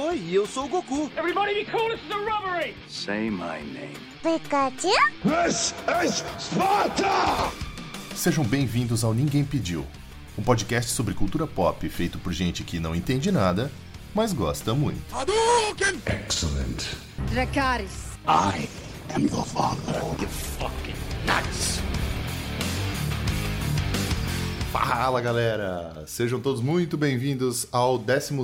Oi, eu sou o Goku. Everybody be cool, this is a robbery! Say my name. Pikachu? This is Sparta! Sejam bem-vindos ao Ninguém Pediu, um podcast sobre cultura pop feito por gente que não entende nada, mas gosta muito. Hadouken! Excellent. Dracarys. I am your father. Fala galera! Sejam todos muito bem-vindos ao 12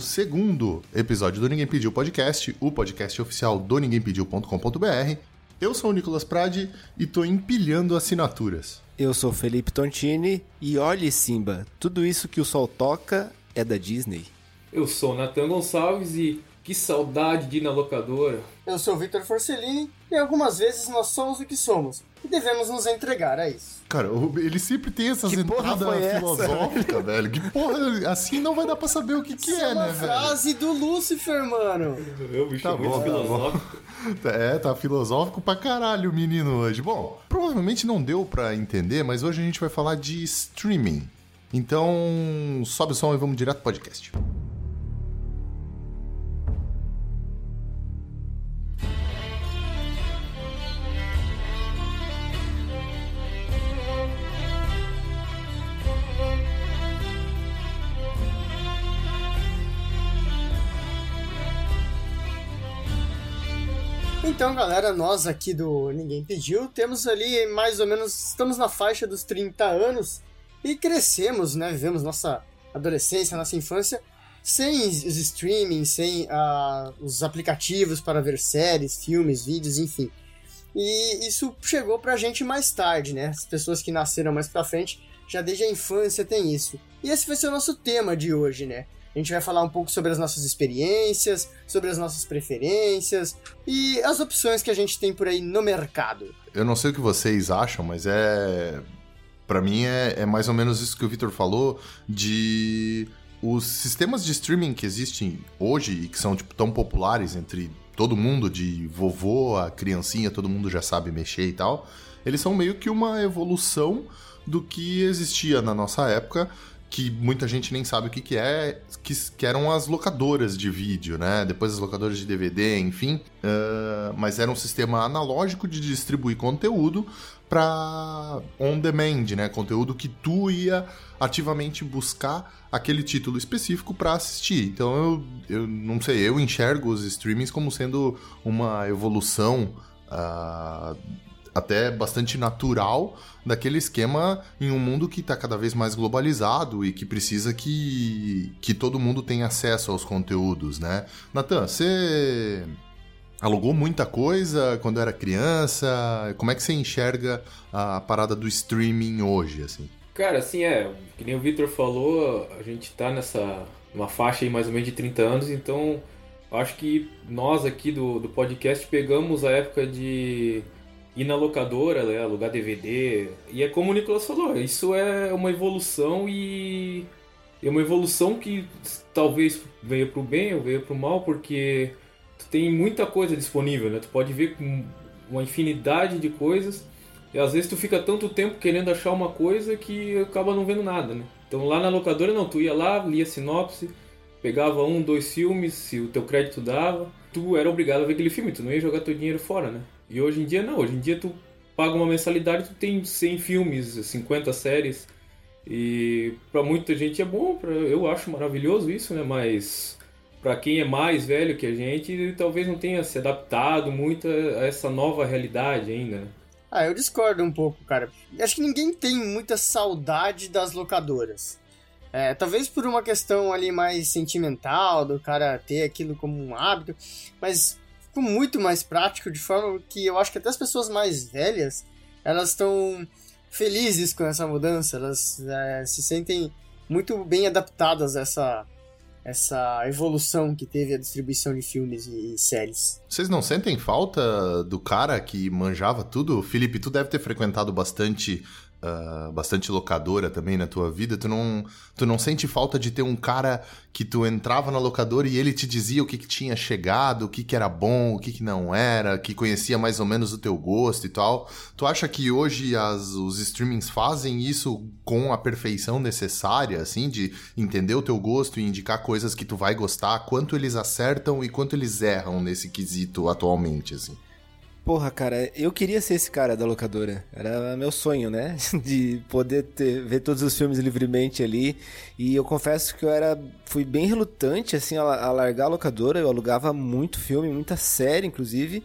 episódio do Ninguém Pediu Podcast, o podcast oficial do ninguémpediu.com.br. Eu sou o Nicolas Prade e tô empilhando assinaturas. Eu sou Felipe Tontini e olhe Simba, tudo isso que o sol toca é da Disney. Eu sou o Natan Gonçalves e que saudade de ir na locadora. Eu sou o Vitor Forcellini e algumas vezes nós somos o que somos e devemos nos entregar a isso. Cara, ele sempre tem essas Que entradas filosóficas, velho. Que porra, assim não vai dar pra saber o que, que Isso é, uma né, velho? frase do Lúcifer, mano. Eu, bicho, Tá é muito bom, tá filosófico. É, tá filosófico pra caralho o menino hoje. Bom, provavelmente não deu pra entender, mas hoje a gente vai falar de streaming. Então, sobe o som e vamos direto pro podcast. Então, galera, nós aqui do Ninguém Pediu, temos ali mais ou menos, estamos na faixa dos 30 anos e crescemos, né? Vivemos nossa adolescência, nossa infância sem os streaming, sem ah, os aplicativos para ver séries, filmes, vídeos, enfim. E isso chegou pra gente mais tarde, né? As pessoas que nasceram mais pra frente, já desde a infância tem isso. E esse vai ser o nosso tema de hoje, né? A gente vai falar um pouco sobre as nossas experiências, sobre as nossas preferências e as opções que a gente tem por aí no mercado. Eu não sei o que vocês acham, mas é. Pra mim é, é mais ou menos isso que o Victor falou de os sistemas de streaming que existem hoje e que são tipo, tão populares entre todo mundo, de vovô a criancinha, todo mundo já sabe mexer e tal, eles são meio que uma evolução do que existia na nossa época, que muita gente nem sabe o que, que é, que, que eram as locadoras de vídeo, né? Depois as locadoras de DVD, enfim. Ah, mas era um sistema analógico de distribuir conteúdo para on demand, né? Conteúdo que tu ia ativamente buscar aquele título específico para assistir. Então eu, eu não sei, eu enxergo os streamings como sendo uma evolução ah, até bastante natural daquele esquema em um mundo que está cada vez mais globalizado e que precisa que, que todo mundo tenha acesso aos conteúdos, né? Natan, você alugou muita coisa quando era criança? Como é que você enxerga a parada do streaming hoje, assim? Cara, assim, é, que nem o Victor falou, a gente tá nessa uma faixa aí mais ou menos de 30 anos, então acho que nós aqui do, do podcast pegamos a época de ir na locadora, né, alugar DVD. E é como o Nicolas falou, isso é uma evolução e é uma evolução que talvez veio pro bem ou veio pro mal, porque tu tem muita coisa disponível, né? Tu pode ver uma infinidade de coisas e às vezes tu fica tanto tempo querendo achar uma coisa que acaba não vendo nada, né? Então lá na locadora não, tu ia lá, lia sinopse, pegava um, dois filmes, se o teu crédito dava, tu era obrigado a ver aquele filme, tu não ia jogar teu dinheiro fora, né? E hoje em dia não, hoje em dia tu paga uma mensalidade, tu tem 100 filmes, 50 séries, e pra muita gente é bom, pra, eu acho maravilhoso isso, né? Mas pra quem é mais velho que a gente, talvez não tenha se adaptado muito a essa nova realidade ainda, né? Ah, eu discordo um pouco, cara. Acho que ninguém tem muita saudade das locadoras. É, talvez por uma questão ali mais sentimental, do cara ter aquilo como um hábito, mas muito mais prático, de forma que eu acho que até as pessoas mais velhas, elas estão felizes com essa mudança, elas é, se sentem muito bem adaptadas a essa, essa evolução que teve a distribuição de filmes e séries. Vocês não sentem falta do cara que manjava tudo? Felipe, tu deve ter frequentado bastante uh, bastante locadora também na tua vida, tu não, tu não sente falta de ter um cara que tu entrava na locadora e ele te dizia o que, que tinha chegado, o que, que era bom, o que, que não era, que conhecia mais ou menos o teu gosto e tal. Tu acha que hoje as, os streamings fazem isso com a perfeição necessária, assim, de entender o teu gosto e indicar coisas que tu vai gostar, quanto eles acertam e quanto eles erram nesse quesito atualmente, assim? Porra, cara, eu queria ser esse cara da locadora. Era meu sonho, né? De poder ter, ver todos os filmes livremente ali. E eu confesso que eu era fui bem relutante assim a, a largar a locadora. Eu alugava muito filme, muita série, inclusive.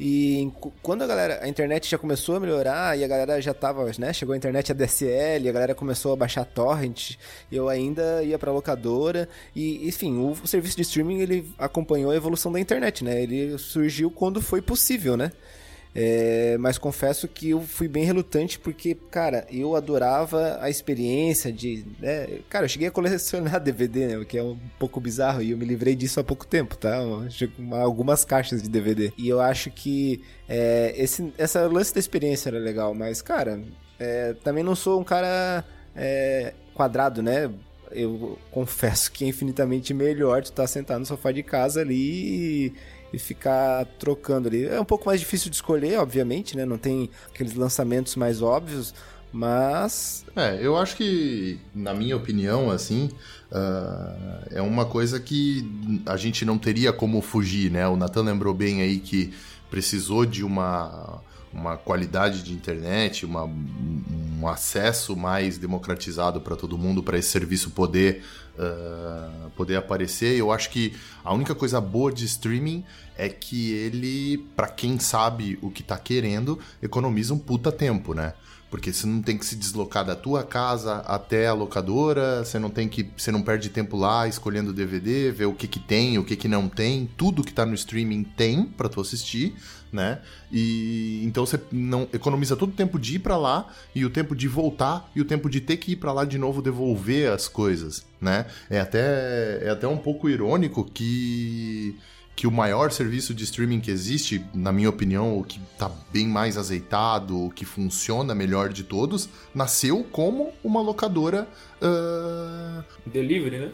E quando a galera, a internet já começou a melhorar e a galera já tava, né, chegou a internet ADSL, a galera começou a baixar torrent, eu ainda ia pra locadora e, enfim, o, o serviço de streaming ele acompanhou a evolução da internet, né? Ele surgiu quando foi possível, né? É, mas confesso que eu fui bem relutante porque, cara, eu adorava a experiência de. Né? Cara, eu cheguei a colecionar DVD, né? O que é um pouco bizarro e eu me livrei disso há pouco tempo, tá? Algumas caixas de DVD. E eu acho que é, esse essa lance da experiência era legal, mas, cara, é, também não sou um cara é, quadrado, né? Eu confesso que é infinitamente melhor tu estar tá sentado no sofá de casa ali e e ficar trocando ali. É um pouco mais difícil de escolher, obviamente, né? Não tem aqueles lançamentos mais óbvios, mas. É, eu acho que, na minha opinião, assim, uh, é uma coisa que a gente não teria como fugir, né? O Nathan lembrou bem aí que precisou de uma uma qualidade de internet, uma, um acesso mais democratizado para todo mundo, para esse serviço poder uh, poder aparecer. Eu acho que a única coisa boa de streaming é que ele, para quem sabe o que tá querendo, economiza um puta tempo, né? Porque você não tem que se deslocar da tua casa até a locadora, você não tem que, você não perde tempo lá escolhendo DVD, ver o que que tem, o que que não tem, tudo que tá no streaming tem para tu assistir né? E então você não economiza todo o tempo de ir para lá e o tempo de voltar e o tempo de ter que ir para lá de novo devolver as coisas, né? É até é até um pouco irônico que que o maior serviço de streaming que existe, na minha opinião, o que está bem mais azeitado, o que funciona melhor de todos, nasceu como uma locadora. Uh... Delivery, né?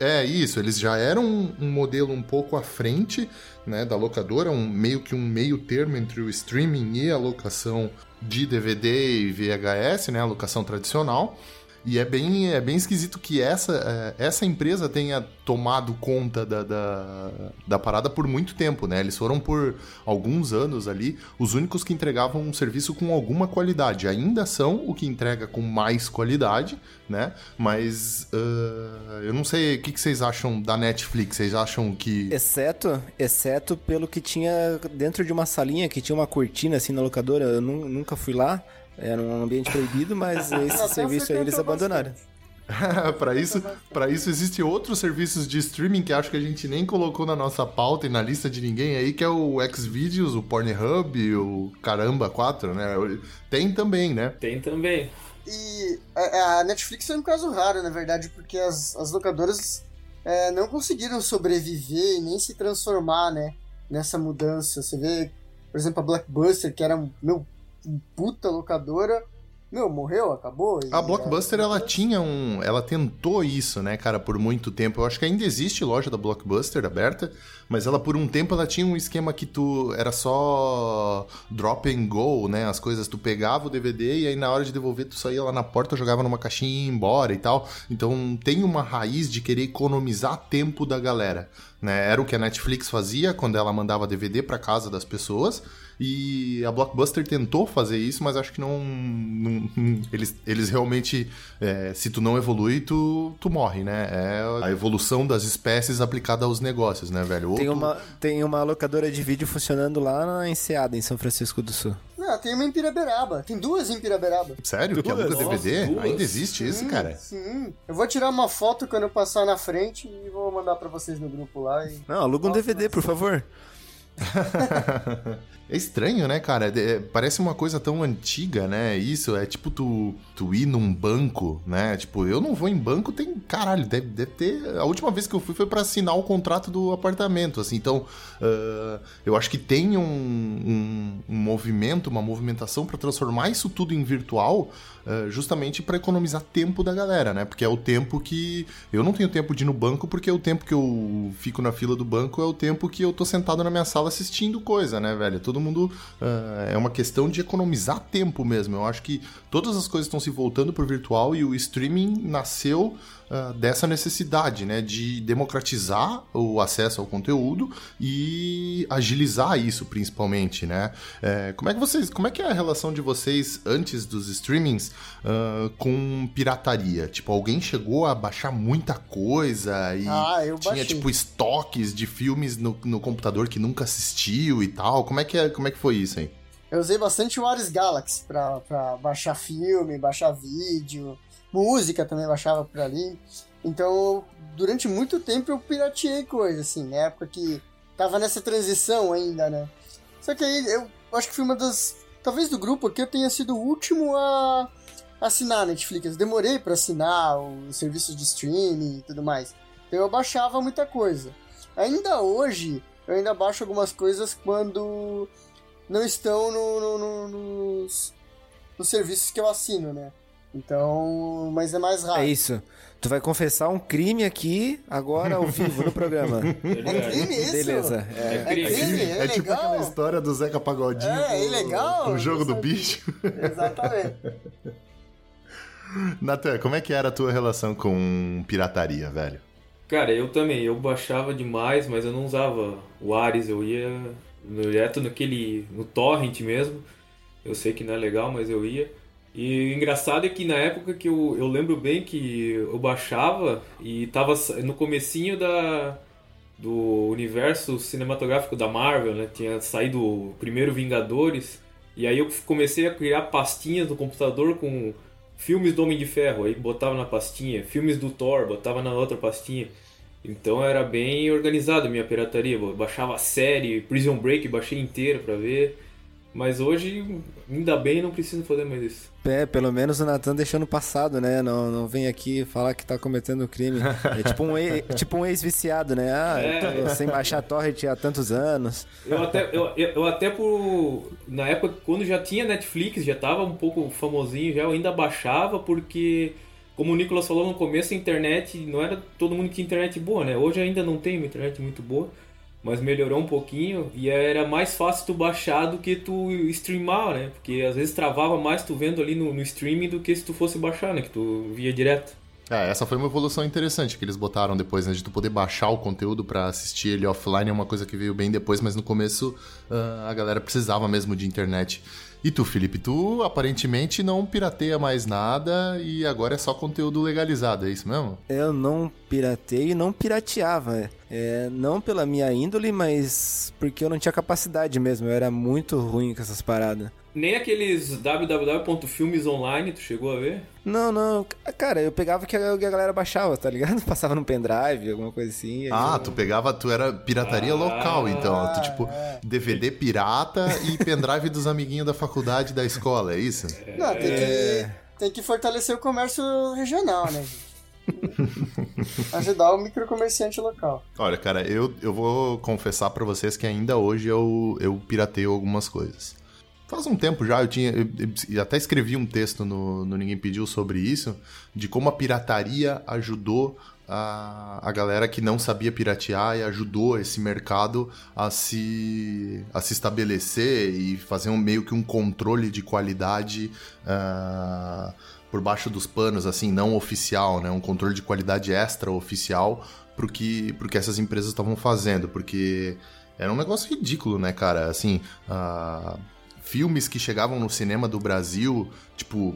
É, isso, eles já eram um, um, modelo um pouco à frente né, da locadora, um, meio que um meio termo entre o streaming e a locação de DVD e VHS, né, a locação tradicional. E é bem, é bem esquisito que essa, é, essa empresa tenha tomado conta da, da, da, parada por muito tempo, né? Eles foram por alguns anos ali os únicos que entregavam um serviço com alguma qualidade. Ainda são o que entrega com mais qualidade, né? Mas uh, eu não sei o que, que vocês acham da Netflix. Vocês acham que. Exceto, exceto pelo que tinha dentro de uma salinha que tinha uma cortina assim na locadora. Eu nunca fui lá. Era um ambiente proibido, mas esse serviço aí eles abandonaram. para isso, para isso existem outros serviços de streaming que acho que a gente nem colocou na nossa pauta e na lista de ninguém aí, que é o Xvideos, o Pornhub, o Caramba 4, né? Tem também, né? Tem também. E a, Netflix é um caso raro, na verdade, porque as, as locadoras é, não conseguiram sobreviver e nem se transformar, né? Nessa mudança. Você vê, por exemplo, a Blackbuster, que era, meu, puta locadora. Meu, morreu, acabou. A Blockbuster, ela tinha um. Ela tentou isso, né, cara, por muito tempo. Eu acho que ainda existe loja da Blockbuster aberta, mas ela por um tempo ela tinha um esquema que tu. Era só drop and go, né? As coisas, tu pegava o DVD e aí na hora de devolver tu saía lá na porta, jogava numa caixinha e ia embora e tal. Então tem uma raiz de querer economizar tempo da galera. Né? Era o que a Netflix fazia quando ela mandava DVD para casa das pessoas. E a Blockbuster tentou fazer isso, mas acho que não. não eles, eles realmente. É, se tu não evolui, tu, tu morre, né? É a evolução das espécies aplicada aos negócios, né, velho? Tem, uma, tem uma locadora de vídeo funcionando lá na Enseada, em São Francisco do Sul. Ah, tem uma em Piraberaba. Tem duas em Piraberaba. Sério? Duas? Que aluga DVD? Duas? Ainda existe sim, isso, cara? Sim. Eu vou tirar uma foto quando eu passar na frente e vou mandar para vocês no grupo lá. E... Não, aluga um DVD, por favor. É estranho, né, cara? É, parece uma coisa tão antiga, né? Isso é tipo tu, tu ir num banco, né? Tipo, eu não vou em banco, tem. Caralho, deve, deve ter. A última vez que eu fui foi para assinar o contrato do apartamento, assim. Então, uh, eu acho que tem um, um, um movimento, uma movimentação para transformar isso tudo em virtual eh, justamente para economizar tempo da galera, né? Porque é o tempo que. Eu não tenho tempo de ir no banco, porque o tempo que eu fico na fila do banco é o tempo que eu tô sentado na minha sala assistindo coisa, né, velho? Todo mundo. Uh, é uma questão de economizar tempo mesmo. Eu acho que todas as coisas estão se voltando pro virtual e o streaming nasceu uh, dessa necessidade, né, de democratizar o acesso ao conteúdo e agilizar isso, principalmente, né? É, como é que vocês, como é que é a relação de vocês antes dos streamings uh, com pirataria? Tipo, alguém chegou a baixar muita coisa e ah, tinha baixei. tipo estoques de filmes no, no computador que nunca assistiu e tal. Como é que é, como é que foi isso aí? Eu usei bastante o Ares Galaxy pra, pra baixar filme, baixar vídeo música também baixava por ali. Então, durante muito tempo eu pirateei coisa, assim, na época que tava nessa transição ainda, né? Só que aí eu acho que fui uma das. Talvez do grupo aqui eu tenha sido o último a assinar Netflix. demorei para assinar os serviços de streaming e tudo mais. Então eu baixava muita coisa. Ainda hoje, eu ainda baixo algumas coisas quando não estão no, no, no, nos, nos serviços que eu assino, né? Então, mas é mais raro. É isso. Tu vai confessar um crime aqui, agora ao vivo no programa. É crime isso? Beleza. É, é crime, é, é tipo aquela história do Zeca Pagodinho. É, ilegal. O jogo do bicho. Exatamente. Natan, como é que era a tua relação com pirataria, velho? Cara, eu também, eu baixava demais, mas eu não usava o Ares, eu ia direto naquele, no torrent mesmo. Eu sei que não é legal, mas eu ia. E o engraçado é que na época que eu, eu lembro bem que eu baixava e tava no comecinho da, do universo cinematográfico da Marvel, né? Tinha saído o primeiro Vingadores. E aí eu comecei a criar pastinhas no computador com filmes do Homem de Ferro, aí botava na pastinha, filmes do Thor, botava na outra pastinha. Então era bem organizado a minha pirataria. Eu baixava a série, Prison Break, baixei inteira pra ver. Mas hoje, ainda bem, não preciso fazer mais isso. É, pelo menos o Natan deixou no passado, né? Não, não vem aqui falar que tá cometendo crime. É tipo um, ex, tipo um ex-viciado, né? Ah, é. eu sem baixar torrent há tantos anos. Eu até, eu, eu até por... Na época, quando já tinha Netflix, já tava um pouco famosinho, já eu ainda baixava porque... Como o Nicolas falou no começo, a internet não era todo mundo que tinha internet boa, né? Hoje ainda não tem uma internet muito boa mas melhorou um pouquinho e era mais fácil tu baixar do que tu streamar, né? Porque às vezes travava mais tu vendo ali no, no streaming do que se tu fosse baixar, né? Que tu via direto. É, essa foi uma evolução interessante que eles botaram depois, né? De tu poder baixar o conteúdo para assistir ele offline é uma coisa que veio bem depois, mas no começo uh, a galera precisava mesmo de internet. E tu, Felipe, tu aparentemente não pirateia mais nada e agora é só conteúdo legalizado, é isso mesmo? Eu não pirateio e não pirateava. É, não pela minha índole, mas porque eu não tinha capacidade mesmo. Eu era muito ruim com essas paradas. Nem aqueles www.filmesonline, tu chegou a ver? Não, não. Cara, eu pegava que a galera baixava, tá ligado? Passava no pendrive, alguma coisa assim. Ah, eu... tu pegava, tu era pirataria ah, local, então. Tu, tipo, é. DVD pirata e pendrive dos amiguinhos da faculdade da escola, é isso? Não, tem que, é. tem que fortalecer o comércio regional, né, Ajudar o microcomerciante local. Olha, cara, eu, eu vou confessar para vocês que ainda hoje eu, eu pirateio algumas coisas. Faz um tempo já, eu tinha. Eu, eu até escrevi um texto no, no Ninguém Pediu sobre isso, de como a pirataria ajudou a, a galera que não sabia piratear e ajudou esse mercado a se, a se estabelecer e fazer um, meio que um controle de qualidade. Uh, por baixo dos panos, assim, não oficial, né? Um controle de qualidade extra oficial pro que, que essas empresas estavam fazendo, porque era um negócio ridículo, né, cara? Assim, uh, filmes que chegavam no cinema do Brasil, tipo,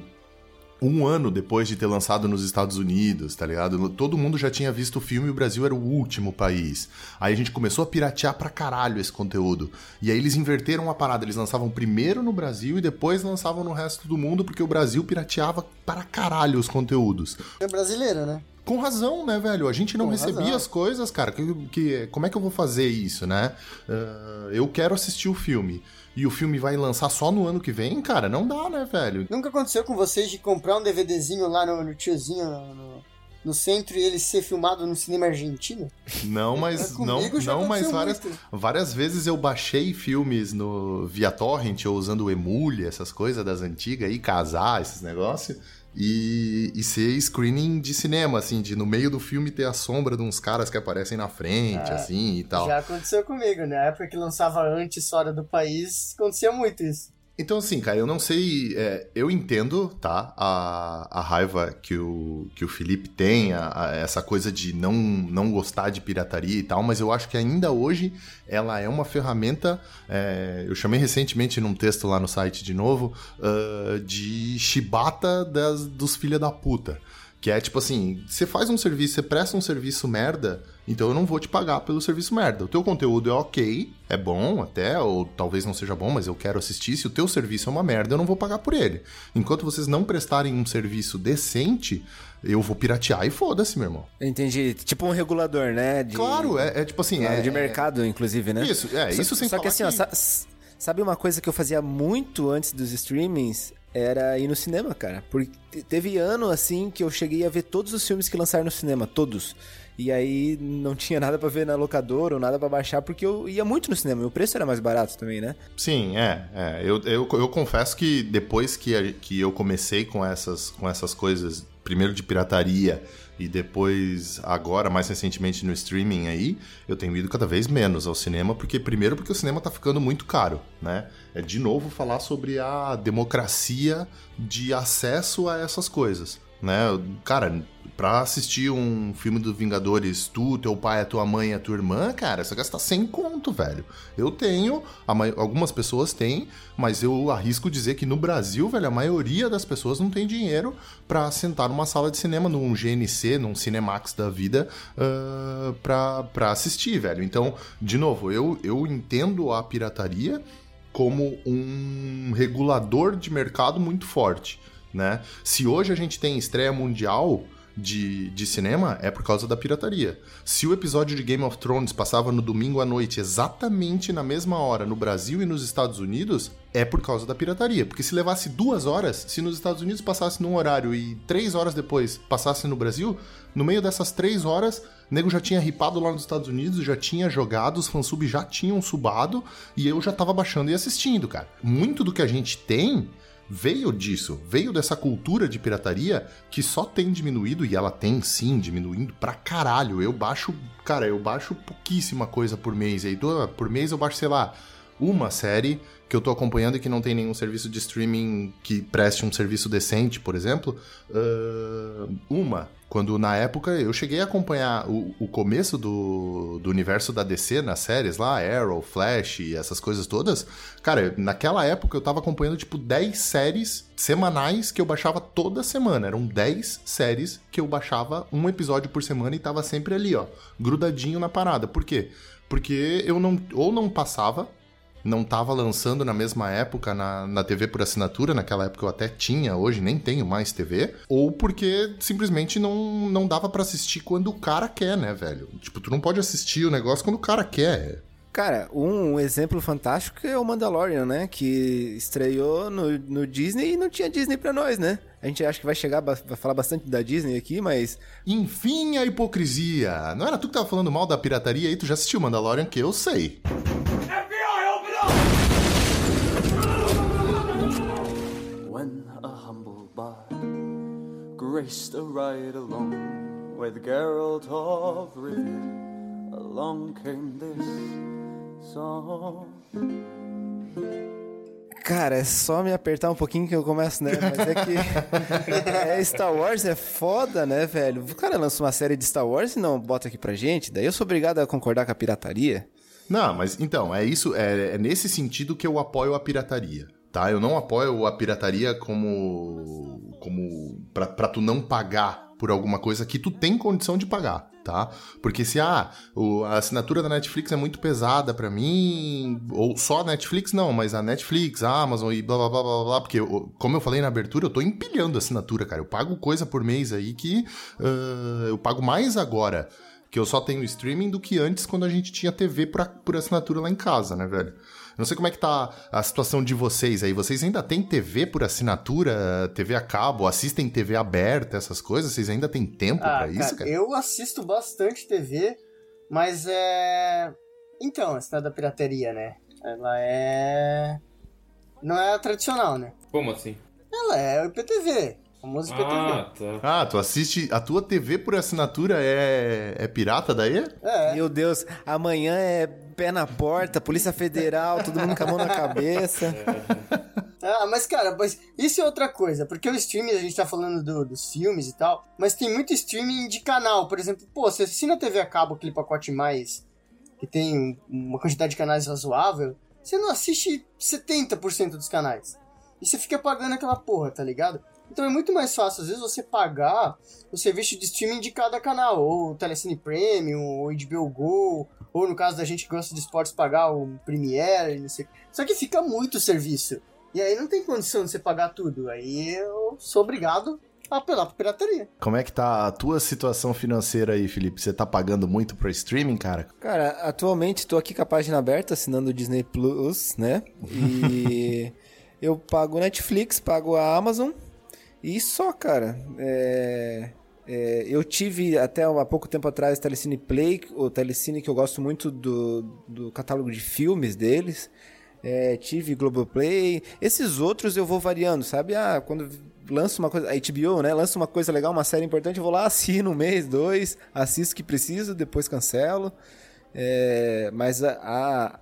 um ano depois de ter lançado nos Estados Unidos, tá ligado? Todo mundo já tinha visto o filme e o Brasil era o último país. Aí a gente começou a piratear pra caralho esse conteúdo. E aí eles inverteram a parada, eles lançavam primeiro no Brasil e depois lançavam no resto do mundo, porque o Brasil pirateava para caralho os conteúdos. É brasileiro, né? Com razão, né, velho? A gente não Com recebia razão. as coisas, cara. Que, que, como é que eu vou fazer isso, né? Ah, eu quero assistir o filme. E o filme vai lançar só no ano que vem, cara? Não dá, né, velho? Nunca aconteceu com vocês de comprar um DVDzinho lá no, no tiozinho no, no centro e ele ser filmado no cinema argentino? Não, mas não, Comigo já não, mas várias, muito. várias vezes eu baixei filmes no via torrent ou usando o Emule, essas coisas das antigas aí, casar, esses negócios. E, e ser screening de cinema, assim, de no meio do filme ter a sombra de uns caras que aparecem na frente, Ah, assim e tal. Já aconteceu comigo, na época que lançava antes fora do país, acontecia muito isso. Então, assim, cara, eu não sei. é, eu entendo, tá? A, a raiva que o, que o Felipe tem, a- a- essa coisa de não, não gostar de pirataria e tal, mas eu acho que ainda hoje ela é uma ferramenta. é, eu chamei recentemente num texto lá no site de novo ah, de chibata das, dos filha da puta. Que é tipo assim, você faz um serviço, você presta um serviço merda, então eu não vou te pagar pelo serviço merda. O teu conteúdo é ok, é bom até, ou talvez não seja bom, mas eu quero assistir. Se o teu serviço é uma merda, eu não vou pagar por ele. Enquanto vocês não prestarem um serviço decente, eu vou piratear e foda-se, meu irmão. Eu entendi. Tipo um regulador, né? De, Claro, é, é tipo assim. Claro, é, de mercado, inclusive, né? Isso, é, Só- isso sem Só que assim, ó, que- sa- sabe uma coisa que eu fazia muito antes dos streamings? Era ir no cinema, cara. Porque te- teve ano, assim, que eu cheguei a ver todos os filmes que lançaram no cinema, todos. E aí não tinha nada pra ver na locadora ou nada pra baixar, porque eu ia muito no cinema. E o preço era mais barato também, né? Sim, é. é. Eu, eu, eu confesso que depois que, que eu comecei com essas, com essas coisas, primeiro de pirataria e depois, agora, mais recentemente no streaming aí, eu tenho ido cada vez menos ao cinema, porque primeiro porque o cinema tá ficando muito caro, né? É de novo falar sobre a democracia de acesso a essas coisas. Né? Cara, pra assistir um filme do Vingadores, tu, teu pai, a tua mãe a tua irmã, cara, você gasta 100 conto, velho. Eu tenho, algumas pessoas têm, mas eu arrisco dizer que no Brasil, velho, a maioria das pessoas não tem dinheiro pra sentar numa sala de cinema, num GNC, num Cinemax da vida, ah, pra, pra assistir, velho. Então, de novo, eu, eu entendo a pirataria como um regulador de mercado muito forte, né? Se hoje a gente tem estreia mundial de, de cinema, é por causa da pirataria. Se o episódio de Game of Thrones passava no domingo à noite, exatamente na mesma hora, no Brasil e nos Estados Unidos, é por causa da pirataria. Porque se levasse duas horas, se nos Estados Unidos passasse num horário e três horas depois passasse no Brasil, no meio dessas três horas, o nego já tinha ripado lá nos Estados Unidos, já tinha jogado, os fansubs já tinham subado e eu já tava baixando e assistindo, cara. Muito do que a gente tem veio disso, veio dessa cultura de pirataria que só tem diminuído, e ela tem sim diminuindo pra caralho. Eu baixo, cara, eu baixo pouquíssima coisa por mês. Aí por mês eu baixo, sei lá, uma série que eu tô acompanhando e que não tem nenhum serviço de streaming que preste um serviço decente, por exemplo. Ah, uma. Quando na época eu cheguei a acompanhar o, o começo do, do universo da DC nas séries lá, Arrow, Flash e essas coisas todas. Cara, naquela época eu tava acompanhando tipo 10 séries semanais que eu baixava toda semana. Eram 10 séries que eu baixava um episódio por semana e tava sempre ali, ó, grudadinho na parada. Por quê? Porque eu não ou não passava não tava lançando na mesma época na, na TV por assinatura, naquela época eu até tinha, hoje nem tenho mais TV, ou porque simplesmente não, não dava pra assistir quando o cara quer, né, velho? Tipo, tu não pode assistir o negócio quando o cara quer. Cara, um exemplo fantástico é o Mandalorian, né? Que estreou no, no Disney e não tinha Disney pra nós, né? A gente acha que vai chegar, vai falar bastante da Disney aqui, mas Enfim, a hipocrisia. Não era tu que tava falando mal da pirataria aí? Tu já assistiu Mandalorian, que eu sei. FBI, graced a ride along with Geralt of Rivia, along came this song. Cara, é só me apertar um pouquinho que eu começo, né? Mas é que. é, Star Wars é foda, né, velho? O cara lança uma série de Star Wars e não bota aqui pra gente, daí eu sou obrigado a concordar com a pirataria. Não, mas então, é isso, é, é nesse sentido que eu apoio a pirataria, tá? Eu não apoio a pirataria como como pra tu não pagar por alguma coisa que tu tem condição de pagar, tá? Porque se ah, o, a assinatura da Netflix é muito pesada para mim, ou só a Netflix não, mas a Netflix, a Amazon e blá blá blá blá blá, porque eu, como eu falei na abertura, eu tô empilhando a assinatura, cara. Eu pago coisa por mês aí que uh, eu pago mais agora que eu só tenho streaming do que antes quando a gente tinha TV por, por assinatura lá em casa, né, velho? Não sei como é que tá a situação de vocês aí. Vocês ainda têm TV por assinatura, TV a cabo, assistem TV aberta, essas coisas? Vocês ainda têm tempo ah, para isso, cara? Eu assisto bastante TV, mas é. Então, a cidade da pirateria, né? Ela é. Não é a tradicional, né? Como assim? Ela é o IPTV. Famoso IPTV. Ah, tá. Ah, tu assiste. A tua TV por assinatura é, é pirata daí? É. Meu Deus, amanhã é pé na porta, Polícia Federal, todo mundo com a mão na cabeça. Ah, mas cara, mas isso é outra coisa, porque o streaming, a gente tá falando do, dos filmes e tal, mas tem muito streaming de canal, por exemplo, pô, você assina a TV a cabo, aquele pacote mais, que tem uma quantidade de canais razoável, você não assiste 70% dos canais. E você fica pagando aquela porra, tá ligado? Então é muito mais fácil, às vezes, você pagar o serviço de streaming de cada canal, ou o Telecine Premium, ou HBO Go, ou no caso da gente que gosta de esportes, pagar o Premiere, não sei. Só que fica muito serviço. E aí não tem condição de você pagar tudo. Aí eu sou obrigado a apelar pra pirateria. Como é que tá a tua situação financeira aí, Felipe? Você tá pagando muito pro streaming, cara? Cara, atualmente tô aqui com a página aberta, assinando o Disney Plus, né? E eu pago Netflix, pago a Amazon e só, cara. É, é, eu tive até há pouco tempo atrás Telecine Play, o Telecine que eu gosto muito do, do catálogo de filmes deles. É, tive Globoplay. Esses outros eu vou variando, sabe? Ah, quando lança uma coisa, a HBO, né? Lança uma coisa legal, uma série importante, eu vou lá, assino um mês, dois, assisto o que preciso, depois cancelo. É, mas a,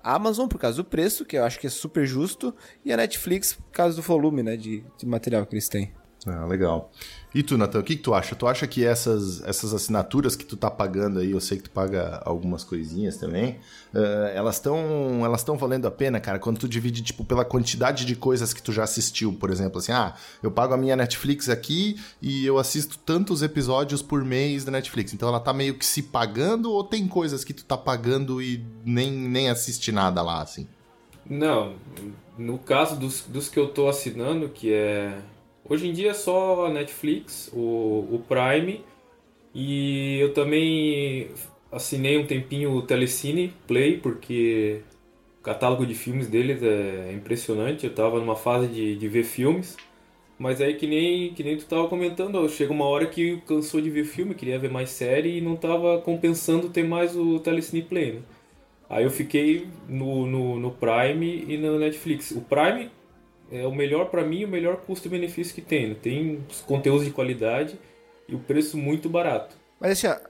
a, Amazon, por causa do preço, que eu acho que é super justo, e a Netflix, por causa do volume né, de, de material que eles têm. Ah, legal. E tu, Natan, o que, que tu acha? Tu acha que essas, essas assinaturas que tu tá pagando aí, eu sei que tu paga algumas coisinhas também, uh, elas estão elas tão valendo a pena, cara? Quando tu divide, tipo, pela quantidade de coisas que tu já assistiu, por exemplo, assim, ah, eu pago a minha Netflix aqui e eu assisto tantos episódios por mês da Netflix. Então ela tá meio que se pagando ou tem coisas que tu tá pagando e nem, nem assiste nada lá, assim? Não, no caso dos, dos que eu tô assinando, que é Hoje em dia é só Netflix, o, o Prime e eu também assinei um tempinho o Telecine Play porque o catálogo de filmes deles é impressionante. Eu tava numa fase de, de ver filmes, mas aí que nem, que nem tu tava comentando, chega uma hora que cansou de ver filme, queria ver mais série e não tava compensando ter mais o Telecine Play, né? Aí eu fiquei no, no, no Prime e no Netflix. O Prime é o melhor para mim, o melhor custo-benefício que tem. Tem conteúdos de qualidade e o preço muito barato. Mas assim,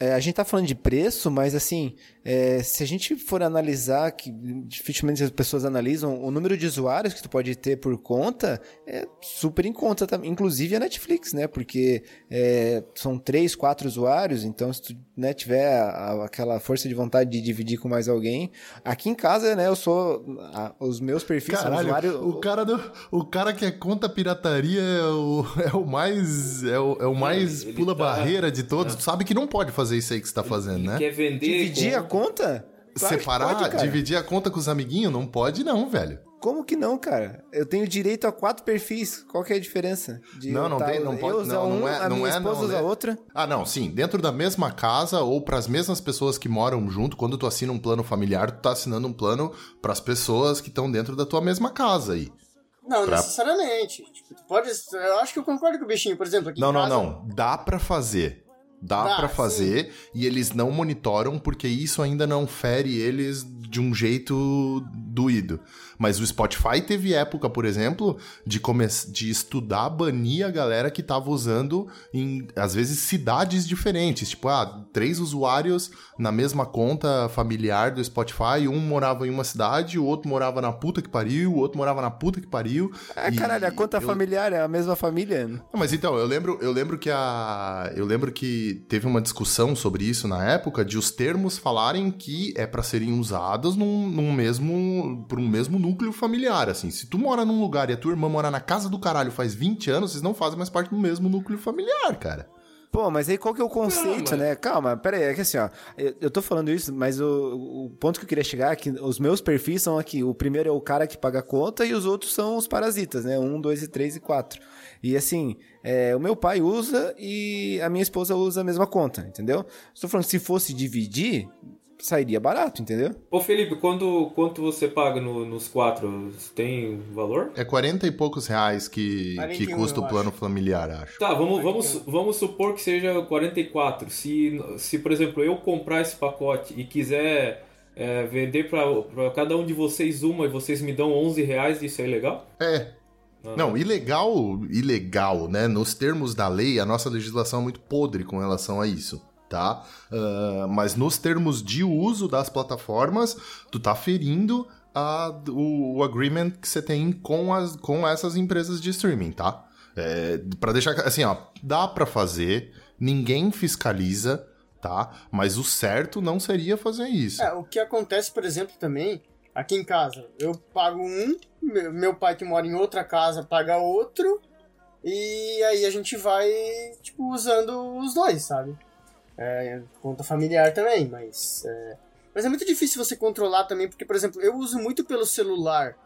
é, a gente tá falando de preço, mas assim, é, se a gente for analisar, que dificilmente as pessoas analisam, o número de usuários que tu pode ter por conta é super em conta, inclusive a Netflix, né? Porque é, são três, quatro usuários, então se tu né, tiver a, aquela força de vontade de dividir com mais alguém, aqui em casa, né, eu sou a, os meus perfis Caralho, são usuários... o cara do, o cara que é conta pirataria é o, é o mais é o, é o mais pula tá, barreira de todos, tu sabe que não pode fazer isso aí que você tá fazendo, ele né? Quer vender dividir a conta? Claro Separar, pode, dividir a conta com os amiguinhos? Não pode não, velho. Como que não, cara? Eu tenho direito a quatro perfis. Qual que é a diferença? De não, não tem, não pode. Eu usar não, um, é, a não minha é, esposa não, usa né? outra. Ah, não, sim. Dentro da mesma casa ou para as mesmas pessoas que moram junto, quando tu assina um plano familiar, tu tá assinando um plano para as pessoas que estão dentro da tua mesma casa aí. Não, pra... necessariamente. Tipo, pode, eu acho que eu concordo com o bichinho, por exemplo, aqui Não, não, casa... não. Dá para fazer. Dá, para fazer sim. e eles não monitoram porque isso ainda não fere eles de um jeito doído. Mas o Spotify teve época, por exemplo, de, de estudar, banir a galera que tava usando em, às vezes, cidades diferentes. Tipo, ah, três usuários na mesma conta familiar do Spotify, um morava em uma cidade, o outro morava na puta que pariu, o outro morava na puta que pariu. Ah, caralho, a conta eu... familiar é a mesma família. Não, mas então, eu lembro, eu lembro que a. Eu lembro que teve uma discussão sobre isso na época, de os termos falarem que é para serem usados num, num mesmo. por um mesmo núcleo familiar, assim. Se tu mora num lugar e a tua irmã mora na casa do caralho faz 20 anos, vocês não fazem mais parte do mesmo núcleo familiar, cara. Pô, mas aí qual que é o conceito, Não, mas- né? Calma, pera aí, é que assim, ó, eu, eu tô falando isso, mas o, o ponto que eu queria chegar é que os meus perfis são aqui, o primeiro é o cara que paga a conta e os outros são os parasitas, né? Um, dois, e três e quatro. E assim, é, o meu pai usa e a minha esposa usa a mesma conta, entendeu? Estou falando, se fosse dividir, sairia barato, entendeu? Ô Felipe, quando, quanto você paga no- nos quatro? Tem valor? É 40 e poucos reais que, que 41, custa eu o plano familiar, acho. Tá, vamos, vamos, vamos supor que seja 44. Se, se, por exemplo, eu comprar esse pacote e quiser é, vender para cada um de vocês uma e vocês me dão 11 reais, isso é legal? É. Não, ilegal, ilegal, né? Nos termos da lei, a nossa legislação é muito podre com relação a isso, tá? Ah, mas nos termos de uso das plataformas, tu tá ferindo a, o, o agreement que você tem com, as, com essas empresas de streaming, tá? É, para deixar assim, ó, dá pra fazer, ninguém fiscaliza, tá? Mas o certo não seria fazer isso. É, o que acontece, por exemplo, também, aqui em casa, eu pago um, meu pai que mora em outra casa paga outro, e aí a gente vai, tipo, usando os dois, sabe? É, conta familiar também, mas. É... Mas é muito difícil você controlar também, porque, por exemplo, eu uso muito pelo celular.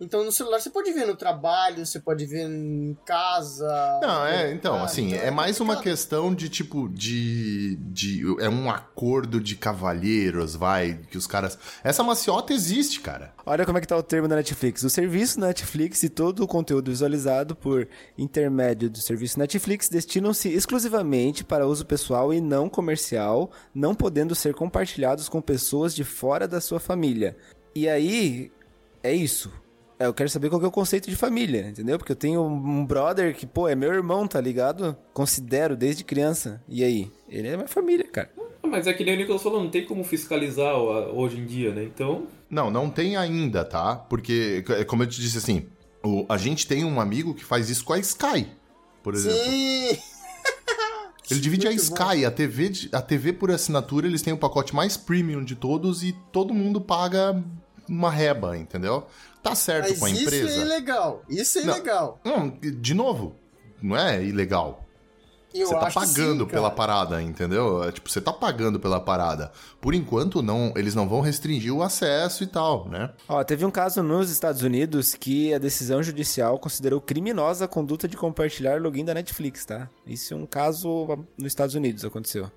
Então no celular você pode ver no trabalho, você pode ver em casa. Não, é, no então, assim, então é mais uma questão de tipo de, de. É um acordo de cavalheiros, vai, que os caras. Essa maciota existe, cara. Olha como é que tá o termo da Netflix. O serviço Netflix e todo o conteúdo visualizado por intermédio do serviço Netflix destinam-se exclusivamente para uso pessoal e não comercial, não podendo ser compartilhados com pessoas de fora da sua família. E aí, é isso. É, Eu quero saber qual que é o conceito de família, entendeu? Porque eu tenho um brother que, pô, é meu irmão, tá ligado? Considero desde criança. E aí? Ele é minha família, cara. Ah, Mas é que nem o Nicolas falou, não tem como fiscalizar hoje em dia, né? Então, Não, não tem ainda, tá? Porque, é como eu te disse assim, o- a gente tem um amigo que faz isso com a Sky, por exemplo. Sim! Ele divide a Muito bom. Sky, a TV, a TV por assinatura, eles têm o pacote mais premium de todos e todo mundo paga uma reba, entendeu? Tá certo Mas com a isso empresa. é ilegal. Isso é Não. ilegal. Não, de novo, não é ilegal. Eu Você tá pagando sim, pela parada, entendeu? É, tipo, você tá pagando pela parada. Por enquanto, não, eles não vão restringir o acesso e tal, né? Ó, teve um caso nos Estados Unidos que a decisão judicial considerou criminosa a conduta de compartilhar login da Netflix, tá? Isso é um caso nos Estados Unidos aconteceu.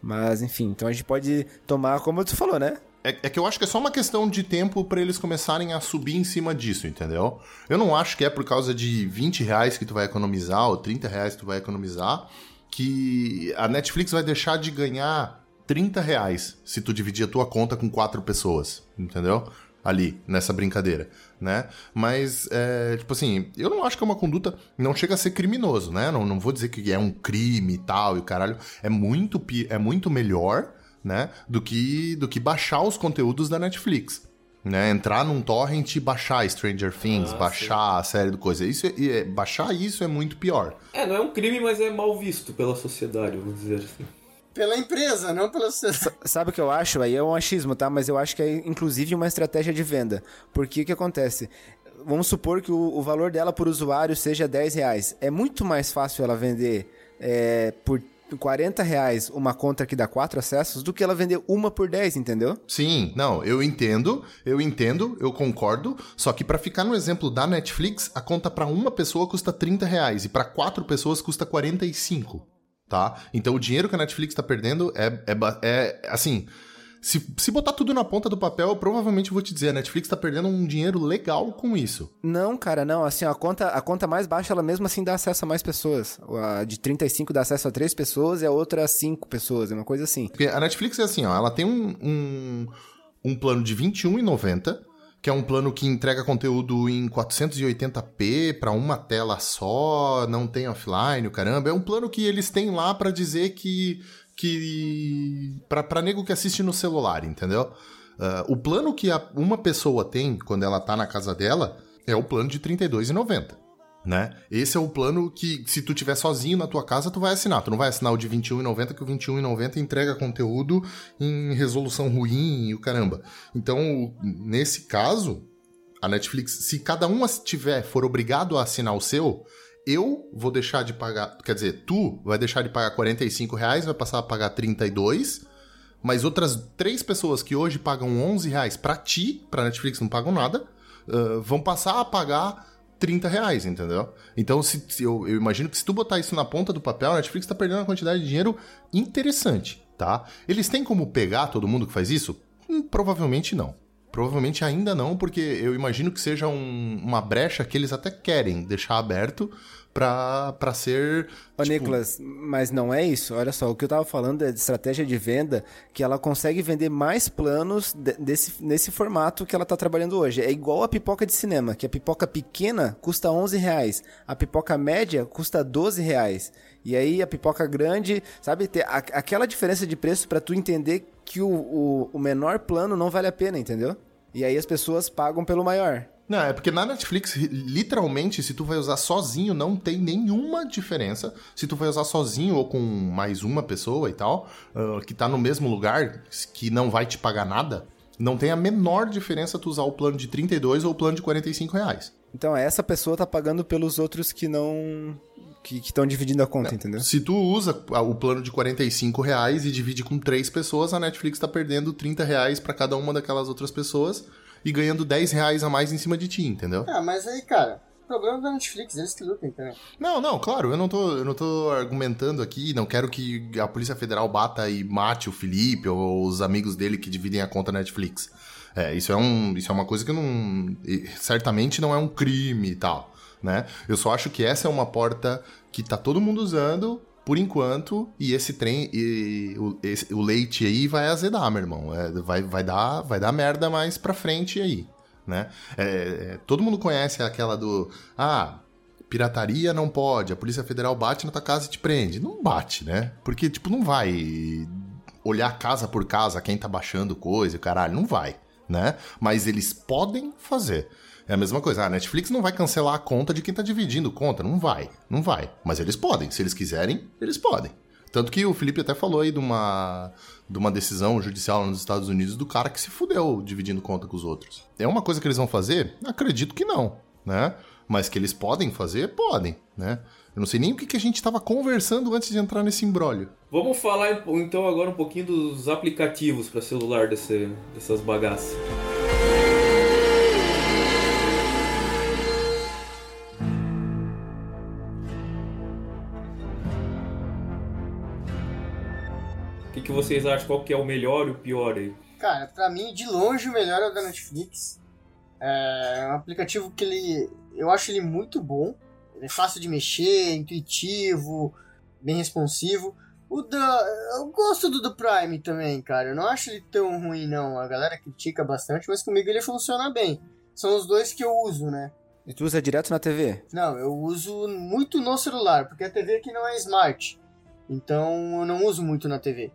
Mas, enfim, então a gente pode tomar como tu falou, né? É, é que eu acho que é só uma questão de tempo pra eles começarem a subir em cima disso, entendeu? Eu não acho que é por causa de 20 reais que tu vai economizar ou 30 reais que tu vai economizar que a Netflix vai deixar de ganhar 30 reais se tu dividir a tua conta com quatro pessoas, entendeu? Ali, nessa brincadeira, né? Mas, é, tipo assim, eu não acho que é uma conduta. Não chega a ser criminoso, né? Não, não vou dizer que é um crime e tal, e o caralho. É muito, é muito melhor, né? Do que, do que baixar os conteúdos da Netflix. Né? Entrar num torrent e baixar Stranger Things, Ah, baixar a série do coisa. Isso é- é, baixar isso é muito pior. é, não é um crime, mas é mal visto pela sociedade, vamos dizer assim. Pela empresa, não pela sociedade. Sabe o que eu acho? Aí é um achismo, tá? Mas eu acho que é inclusive uma estratégia de venda. Porque o que acontece? Vamos supor que o, o valor dela por usuário seja 10 reais. É muito mais fácil ela vender é, por 40 reais uma conta que dá 4 acessos do que ela vender uma por 10, entendeu? Sim, não, eu entendo, eu entendo, eu concordo. Só que pra ficar no exemplo da Netflix, a conta pra uma pessoa custa 30 reais e pra quatro pessoas custa 45, tá? Então o dinheiro que a Netflix tá perdendo é, é, é assim. Se, se botar tudo na ponta do papel, eu provavelmente vou te dizer, a Netflix tá perdendo um dinheiro legal com isso. Não, cara, não. Assim, a conta, a conta mais baixa, ela mesmo assim dá acesso a mais pessoas. A de 35 dá acesso a 3 pessoas e a outra a 5 pessoas. É uma coisa assim. Porque a Netflix é assim, ó, ela tem um, um, um plano de R$21,90, que é um plano que entrega conteúdo em 480p pra uma tela só, não tem offline, o caramba. É um plano que eles têm lá pra dizer que. Que pra, pra nego que assiste no celular, entendeu? Ah, o plano que a- uma pessoa tem quando ela tá na casa dela é o plano de R$32,90 né? Esse é o plano que, se tu tiver sozinho na tua casa, tu vai assinar. Tu não vai assinar o de R$21,90, que o R$21,90 entrega conteúdo em resolução ruim e o caramba. Então, nesse caso, a Netflix, se cada um tiver, for obrigado a assinar o seu, eu vou deixar de pagar, quer dizer, tu vai deixar de pagar 45 reais, vai passar a pagar 32, mas outras três pessoas que hoje pagam 11 reais pra ti, pra Netflix não pagam nada, uh, vão passar a pagar 30 reais, entendeu? Então, se, se eu, eu, imagino que se tu botar isso na ponta do papel, a Netflix tá perdendo uma quantidade de dinheiro interessante, tá? Eles têm como pegar todo mundo que faz isso? Hum, provavelmente não. Provavelmente ainda não, porque eu imagino que seja um, uma brecha que eles até querem deixar aberto para ser. Ô, tipo... Nicolas, mas não é isso? Olha só, o que eu tava falando é de estratégia de venda, que ela consegue vender mais planos de, desse, nesse formato que ela tá trabalhando hoje. É igual a pipoca de cinema, que a pipoca pequena custa 11 reais, a pipoca média custa 12 reais. E aí a pipoca grande, sabe, ter a, aquela diferença de preço para tu entender que o, o, o menor plano não vale a pena, entendeu? E aí as pessoas pagam pelo maior. Não, é porque na Netflix, literalmente, se tu vai usar sozinho, não tem nenhuma diferença. Se tu vai usar sozinho ou com mais uma pessoa e tal, uh, que tá no mesmo lugar, que não vai te pagar nada, não tem a menor diferença tu usar o plano de 32 ou o plano de 45 reais. Então, essa pessoa tá pagando pelos outros que não que estão dividindo a conta, entendeu? Se tu usa o plano de 45 reais e divide com três pessoas, a Netflix tá perdendo 30 reais para cada uma daquelas outras pessoas e ganhando 10 reais a mais em cima de ti, entendeu? Ah, mas aí, cara, problema da Netflix, eles que lutem também. Não, não, claro, eu não, tô, eu não tô argumentando aqui, não quero que a Polícia Federal bata e mate o Felipe ou os amigos dele que dividem a conta Netflix. É, isso é, um, isso é uma coisa que não. Certamente não é um crime e tal. Né? Eu só acho que essa é uma porta que tá todo mundo usando por enquanto, e esse trem, e, o, esse, o, leite aí vai azedar, meu irmão. É, vai, vai, dar, vai dar merda mais pra frente aí, né? É, é, todo mundo conhece aquela do, ah, pirataria não pode, a Polícia Federal bate na tua casa e te prende. Não bate, né? Porque, tipo, não vai olhar casa por casa quem tá baixando coisa, caralho, não vai, né? Mas eles podem fazer. É a mesma coisa. A Netflix não vai cancelar a conta de quem tá dividindo conta. Não vai. Não vai. Mas eles podem. Se eles quiserem, eles podem. Tanto que o Felipe até falou aí de uma, de uma decisão judicial nos Estados Unidos do cara que se fudeu dividindo conta com os outros. É uma coisa que eles vão fazer? Acredito que não, né? Mas que eles podem fazer? Podem, né? Eu não sei nem o que, que a gente estava conversando antes de entrar nesse embrólio. Vamos falar então agora um pouquinho dos aplicativos para celular desse, dessas bagaças. Que vocês acham? Qual que é o melhor e o pior aí? Cara, pra mim, de longe, o melhor é o da Netflix. É um aplicativo que ele... Eu acho ele muito bom. Ele é fácil de mexer, intuitivo, bem responsivo. O da... Eu gosto do do Prime também, cara. Eu não acho ele tão ruim, não. A galera critica bastante, mas comigo ele funciona bem. São os dois que eu uso, né? E tu usa direto na TV? Não, eu uso muito no celular, porque a TV aqui não é smart. Então eu não uso muito na TV.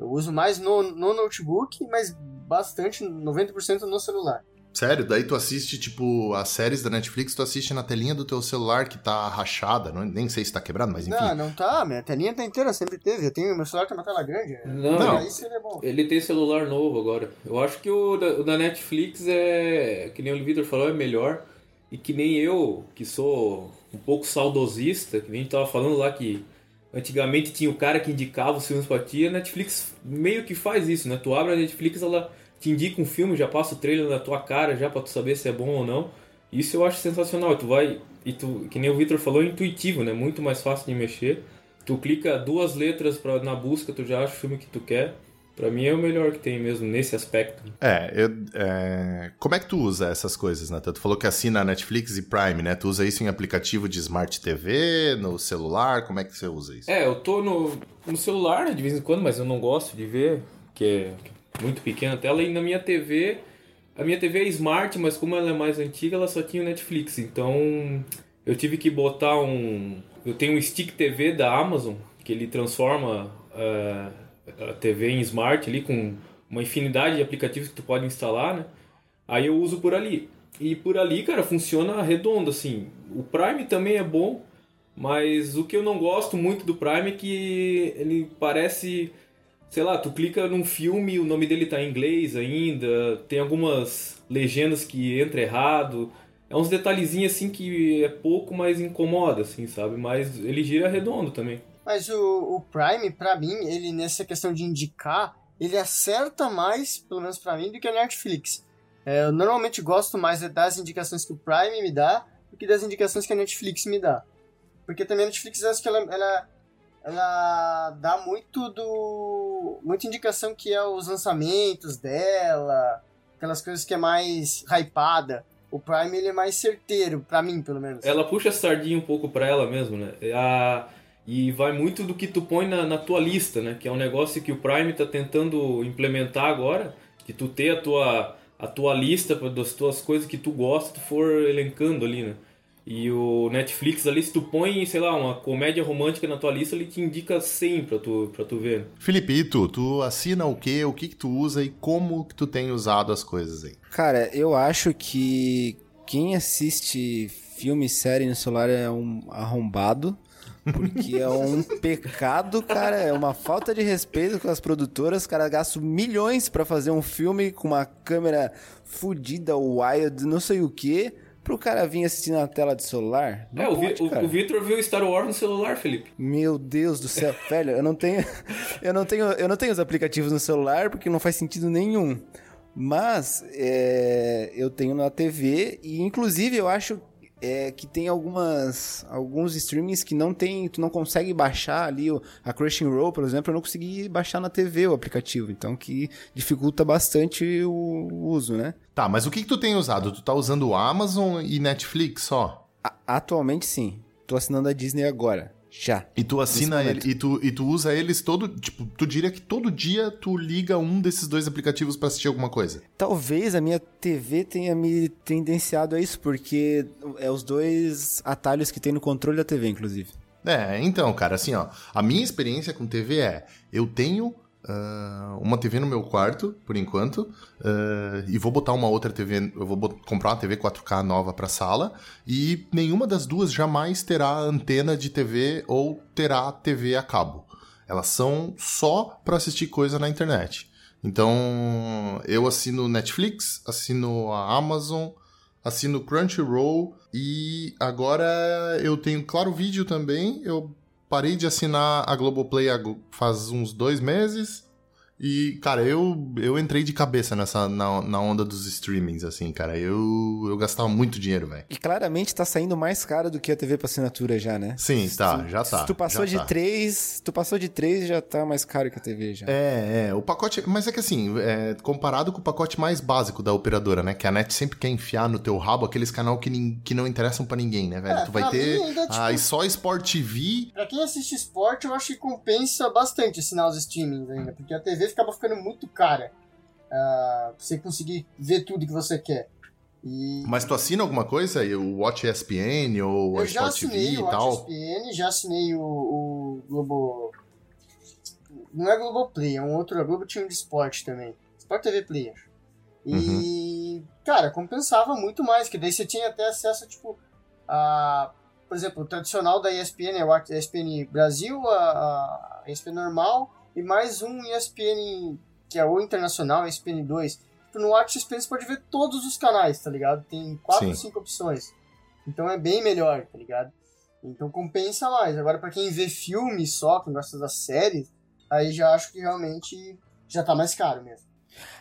Eu uso mais no, no notebook, mas bastante, 90% no celular. Sério? Daí tu assiste, tipo, as séries da Netflix, tu assiste na telinha do teu celular que tá rachada, não, nem sei se tá quebrado, mas enfim. Não, não tá, minha telinha tá inteira, sempre teve. Eu tenho, meu celular tem uma tela grande. Não, não. É bom. Ele tem celular novo agora. Eu acho que o da, o da Netflix é, que nem o Vitor falou, é melhor. E que nem eu, que sou um pouco saudosista, que nem a gente tava falando lá que Antigamente tinha o cara que indicava os filmes pra ti, a Netflix meio que faz isso, né? Tu abre a Netflix, ela te indica um filme, já passa o trailer na tua cara já pra tu saber se é bom ou não. Isso eu acho sensacional. Tu vai, e tu, que nem o Victor falou, é intuitivo, né? Muito mais fácil de mexer. Tu clica duas letras pra, na busca, tu já acha o filme que tu quer. Pra mim é o melhor que tem mesmo nesse aspecto. É, eu, é... como é que tu usa essas coisas, né? Tu falou que assina Netflix e Prime, né? Tu usa isso em aplicativo de Smart TV, no celular? Como é que você usa isso? É, eu tô no, no celular né, de vez em quando, mas eu não gosto de ver, porque é muito pequena a tela. E na minha TV, a minha TV é Smart, mas como ela é mais antiga, ela só tinha o Netflix. Então eu tive que botar um. Eu tenho um Stick TV da Amazon, que ele transforma. Uh a TV em smart ali com uma infinidade de aplicativos que tu pode instalar, né? Aí eu uso por ali. E por ali, cara, funciona redondo, assim. O Prime também é bom, mas o que eu não gosto muito do Prime é que ele parece... Sei lá, tu clica num filme, o nome dele tá em inglês ainda, tem algumas legendas que entra errado. é uns detalhezinhos assim que é pouco, mas incomoda, assim, sabe? Mas ele gira redondo também. Mas o, o Prime, pra mim, ele nessa questão de indicar, ele acerta mais, pelo menos pra mim, do que a Netflix. É, eu normalmente gosto mais das indicações que o Prime me dá do que das indicações que a Netflix me dá. Porque também a Netflix, acho que ela, ela, ela dá muito do. muita indicação que é os lançamentos dela, aquelas coisas que é mais hypada. O Prime ele é mais certeiro, pra mim, pelo menos. Ela puxa a sardinha um pouco pra ela mesmo, né? A... E vai muito do que tu põe na, na, tua lista, né? Que é um negócio que o Prime tá tentando implementar agora, que tu ter a tua, a tua lista das tuas coisas que tu gosta, tu for elencando ali, né? E o Netflix ali, se tu põe, sei lá, uma comédia romântica na tua lista, ele te indica 100 pra tu, pra tu ver. Felipe, e tu? Tu assina o quê? O que que tu usa e como que tu tem usado as coisas aí? Cara, eu acho que quem assiste filme e série no celular é um arrombado. Porque é um pecado, cara. É uma falta de respeito com as produtoras. Os caras gastam milhões para fazer um filme com uma câmera fodida, wild, não sei o que pro cara vir assistir na tela de celular? Não é, pode, o, o, Victor viu Star Wars no celular, Felipe. Meu Deus do céu, velho, eu não tenho eu não tenho eu não tenho os aplicativos no celular porque não faz sentido nenhum. Mas é, eu tenho na TV e inclusive eu acho é que tem algumas alguns streamings que não tem, tu não consegue baixar ali o, a Crushing Roll, por exemplo, eu não consegui baixar na TV o aplicativo, então que dificulta bastante o, o uso, né? Tá, mas o que, que tu tem usado? Tu tá usando o Amazon e Netflix só? A, atualmente sim. Tô assinando a Disney agora. Já. E tu assina ele, e tu, e tu usa eles todo, tipo, tu diria que todo dia tu liga um desses dois aplicativos para assistir alguma coisa? Talvez a minha TV tenha me tendenciado a isso, porque é os dois atalhos que tem no controle da TV, inclusive. É, então, cara, assim, ó, a minha experiência com TV é, eu tenho Uh, uma TV no meu quarto, por enquanto, uh, e vou botar uma outra TV, eu vou comprar uma TV 4K nova para sala, e nenhuma das duas jamais terá antena de TV ou terá TV a cabo. Elas são só para assistir coisa na internet. Então, eu assino Netflix, assino a Amazon, assino Crunchyroll e agora eu tenho Claro Vídeo também. Eu parei de assinar a Globoplay faz uns dois meses. E, cara, eu, eu entrei de cabeça nessa na, na onda dos streamings, assim, cara. Eu, eu gastava muito dinheiro, velho. E claramente tá saindo mais caro do que a TV pra assinatura já, né? Sim, tá, já tá. Se tu passou de tá. três, tu passou de três já tá mais caro que a TV já. É, é. O pacote. Mas é que assim, é, comparado com o pacote mais básico da operadora, né? Que a net sempre quer enfiar no teu rabo aqueles canal que, que não interessam para ninguém, né, velho? É, tu vai ter. Ainda, tipo, a só Sport TV. Pra quem assiste esporte, eu acho que compensa bastante assinar os streamings ainda. Porque a TV acaba ficando muito cara. Uh, pra você conseguir ver tudo que você quer. E... Mas tu assina alguma coisa? O Watch ESPN ou Eu já Sport assinei TV o e tal? Watch ESPN, já assinei o, o Globo... Não é Globoplay, é um outro. A Globo tinha um de esporte também. Sport TV Play, acho. E, uhum. cara, compensava muito mais, que daí você tinha até acesso, tipo, a... Por exemplo, o tradicional da ESPN é o ESPN Brasil, a, a ESPN normal e mais um ESPN, que é o internacional, ESPN 2. No Watch ESPN você pode ver todos os canais, tá ligado? Tem quatro ou cinco opções. Então é bem melhor, tá ligado? Então compensa mais. Agora, para quem vê filme só, quem gosta das séries, aí já acho que realmente já tá mais caro mesmo.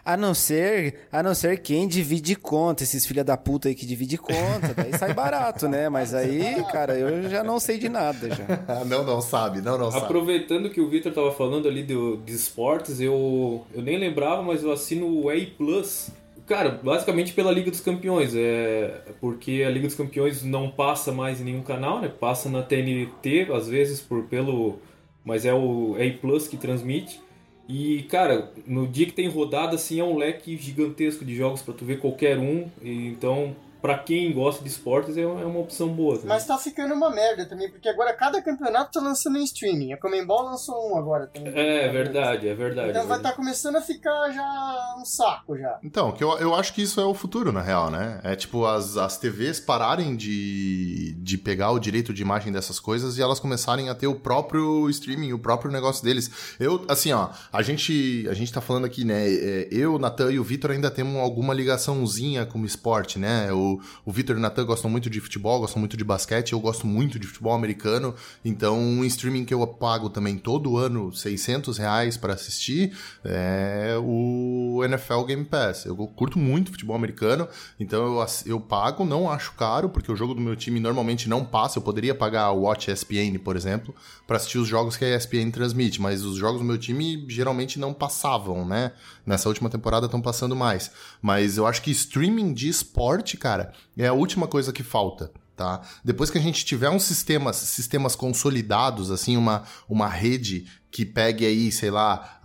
A não ser, a não ser quem divide conta, esses filha da puta aí que divide conta, daí sai barato, né? Mas aí, cara, eu já não sei de nada já. não, não sabe, não, não sabe. Aproveitando que o Victor tava falando ali do, de esportes, eu, eu nem lembrava, mas eu assino o EA Plus. Cara, basicamente pela Liga dos Campeões, é porque a Liga dos Campeões não passa mais em nenhum canal, né? Passa na TNT, às vezes por pelo, mas é o EA Plus que transmite. E, cara, no dia que tem rodada, assim, é um leque gigantesco de jogos para tu ver qualquer um. E, então, para quem gosta de esportes, é uma, é uma opção boa. Também. Mas tá ficando uma merda também, porque agora cada campeonato tá lançando em streaming. A Comembol lançou um agora também. É, é verdade, é verdade. Então é vai estar tá começando a ficar já um saco já. Então, que eu, eu acho que isso é o futuro, na real, né? É tipo as, as TVs pararem de, de pegar o direito de imagem dessas coisas e elas começarem a ter o próprio streaming, o próprio negócio deles. Eu, assim, ó, a gente, a gente tá falando aqui, né? É, eu, Natan e o Vitor ainda temos alguma ligaçãozinha com o esporte, né? O o, Vitor e o Natan gostam muito de futebol, gostam muito de basquete, eu gosto muito de futebol americano. Então, um streaming que eu pago também todo ano 600 reais para assistir é o NFL Game Pass. Eu curto muito futebol americano, então eu, eu pago, não acho caro, porque o jogo do meu time normalmente não passa. Eu poderia pagar o Watch ESPN, por exemplo, para assistir os jogos que a ESPN transmite, mas os jogos do meu time geralmente não passavam, né? Nessa última temporada estão passando mais. Mas eu acho que streaming de esporte, cara, é a última coisa que falta. Tá? Depois que a gente tiver uns sistemas, sistemas consolidados, assim, uma, uma rede que pegue aí, sei lá,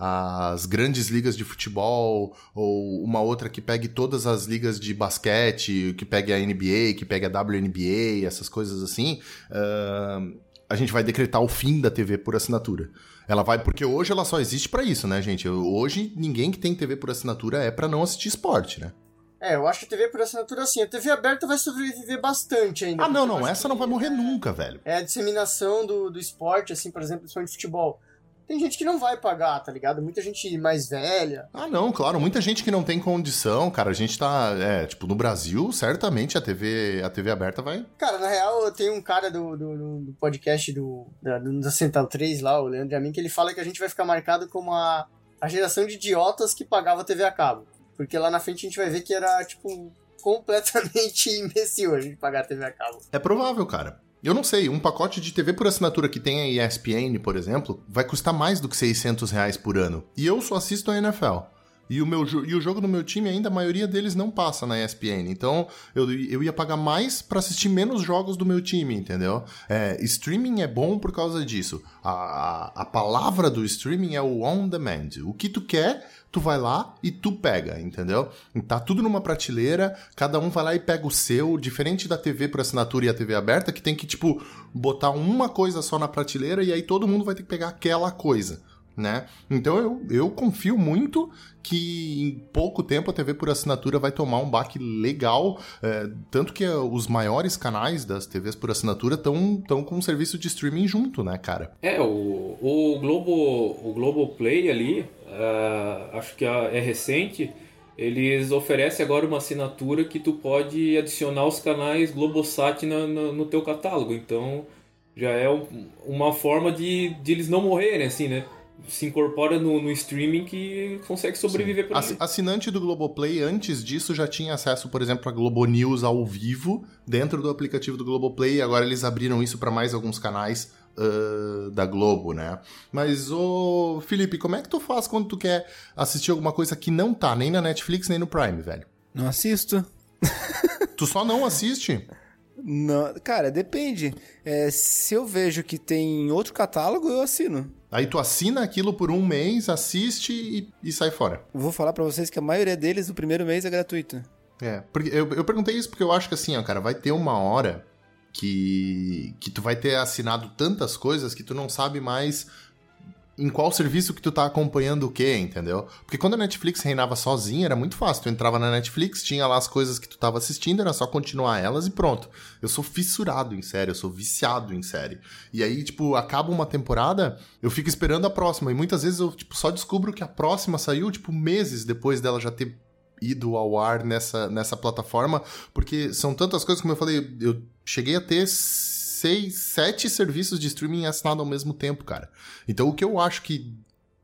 as grandes ligas de futebol, ou uma outra que pegue todas as ligas de basquete, que pegue a NBA, que pegue a WNBA, essas coisas assim, uh, a gente vai decretar o fim da TV por assinatura. Ela vai, porque hoje ela só existe para isso, né, gente? Hoje ninguém que tem TV por assinatura é para não assistir esporte, né? É, eu acho que a TV por assinatura assim. A TV aberta vai sobreviver bastante ainda. Ah, não, não. Essa não vai morrer nunca, velho. É a disseminação do, do esporte, assim, por exemplo, principalmente futebol tem gente que não vai pagar, tá ligado? Muita gente mais velha. Ah, não, claro. Muita gente que não tem condição, cara. A gente tá, é, tipo, no Brasil, certamente a TV, a TV aberta vai. Cara, na real, eu tenho um cara do, do, do podcast do, da, da Central 3 lá, o Leandro Amin, que ele fala que a gente vai ficar marcado como a, a geração de idiotas que pagava TV a cabo. Porque lá na frente a gente vai ver que era, tipo, completamente imbecil a gente pagar a TV a cabo. É provável, cara. Eu não sei, um pacote de TV por assinatura que tem a ESPN, por exemplo, vai custar mais do que 600 reais por ano. E eu só assisto a NFL. E o, meu, e o jogo do meu time, ainda a maioria deles não passa na ESPN. Então, eu, eu ia pagar mais para assistir menos jogos do meu time, entendeu? É, streaming é bom por causa disso. A, a, palavra do streaming é o on demand. O que tu quer, tu vai lá e tu pega, entendeu? Tá tudo numa prateleira, cada um vai lá e pega o seu, diferente da TV por assinatura e a TV aberta, que tem que, tipo, botar uma coisa só na prateleira e aí todo mundo vai ter que pegar aquela coisa né? Então eu, eu confio muito que em pouco tempo a TV por assinatura vai tomar um baque legal, é, tanto que os maiores canais das TVs por assinatura estão tão com um serviço de streaming junto, né, cara? É, o, o Globo o Globo Play ali, uh, acho que é recente, eles oferecem agora uma assinatura que tu pode adicionar os canais Globosat no, no, no teu catálogo, então já é um, uma forma de, de eles não morrerem, assim, né? Se incorpora no, no, streaming que consegue sobreviver por aí. Assinante do Globoplay, antes disso, já tinha acesso, por exemplo, a Globo News ao vivo dentro do aplicativo do Globoplay. Agora eles abriram isso para mais alguns canais uh, da Globo, né? Mas, ô Felipe, como é que tu faz quando tu quer assistir alguma coisa que não tá nem na Netflix nem no Prime, velho? Não assisto. tu só não assiste? Não, cara, depende. É, se eu vejo que tem outro catálogo, eu assino. Aí tu assina aquilo por um mês, assiste e, e sai fora. Vou falar para vocês que a maioria deles, o primeiro mês é gratuito. É, porque eu, eu perguntei isso porque eu acho que assim, ó, cara, vai ter uma hora que, que tu vai ter assinado tantas coisas que tu não sabe mais em qual serviço que tu tá acompanhando o quê, entendeu? Porque quando a Netflix reinava sozinha, era muito fácil. Tu entrava na Netflix, tinha lá as coisas que tu tava assistindo, era só continuar elas e pronto. Eu sou fissurado em série, eu sou viciado em série. E aí, tipo, acaba uma temporada, eu fico esperando a próxima. E muitas vezes eu, tipo, só descubro que a próxima saiu, tipo, meses depois dela já ter ido ao ar nessa, nessa plataforma, porque são tantas coisas, como eu falei, eu cheguei a ter seis, sete serviços de streaming assinados ao mesmo tempo, cara. Então o que eu acho que,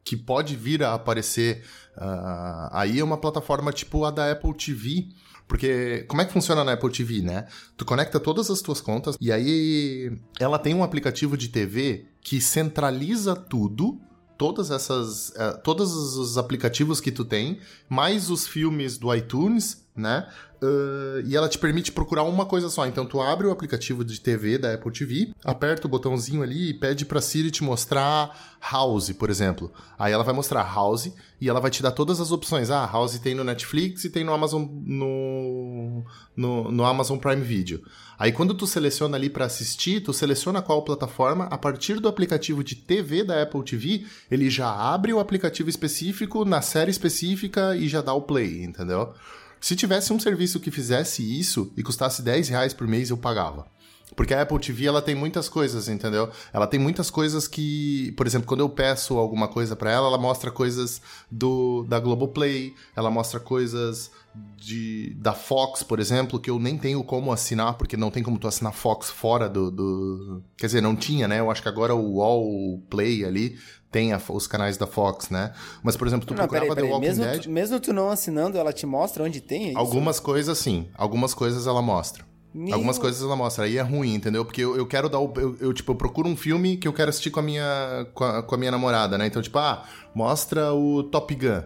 que pode vir a aparecer uh, aí é uma plataforma tipo a da Apple TV. Porque como é que funciona na Apple TV, né? Tu conecta todas as tuas contas e aí ela tem um aplicativo de TV que centraliza tudo todas essas uh, todos os aplicativos que tu tem, mais os filmes do iTunes, né? Uh, e ela te permite procurar uma coisa só. Então tu abre o aplicativo de TV da Apple TV, aperta o botãozinho ali e pede pra Siri te mostrar House, por exemplo. Aí ela vai mostrar House e ela vai te dar todas as opções. Ah, House tem no Netflix e tem no Amazon no, no, no Amazon Prime Video. Aí quando tu seleciona ali para assistir, tu seleciona qual plataforma, a partir do aplicativo de TV da Apple TV, ele já abre o aplicativo específico na série específica e já dá o play, entendeu? Se tivesse um serviço que fizesse isso e custasse 10 reais por mês, eu pagava. Porque a Apple TV, ela tem muitas coisas, entendeu? Ela tem muitas coisas que, por exemplo, quando eu peço alguma coisa para ela, ela mostra coisas do da Globoplay, ela mostra coisas de, da Fox, por exemplo, que eu nem tenho como assinar, porque não tem como tu assinar Fox fora do, do... Quer dizer, não tinha, né? Eu acho que agora o All Play ali tem a, os canais da Fox, né? Mas, por exemplo, tu Não, procurava peraí, The peraí. Walking Mesmo, Dead... tu, mesmo tu não assinando, ela te mostra onde tem? é isso? Algumas coisas, sim. Algumas coisas ela mostra. Meu- Algumas coisas ela mostra. Aí é ruim, entendeu? Porque eu, eu quero dar o. Eu, eu, tipo, eu procuro um filme que eu quero assistir com a minha, com a, com a minha namorada, né? Então, tipo, ah, mostra o Top Gun.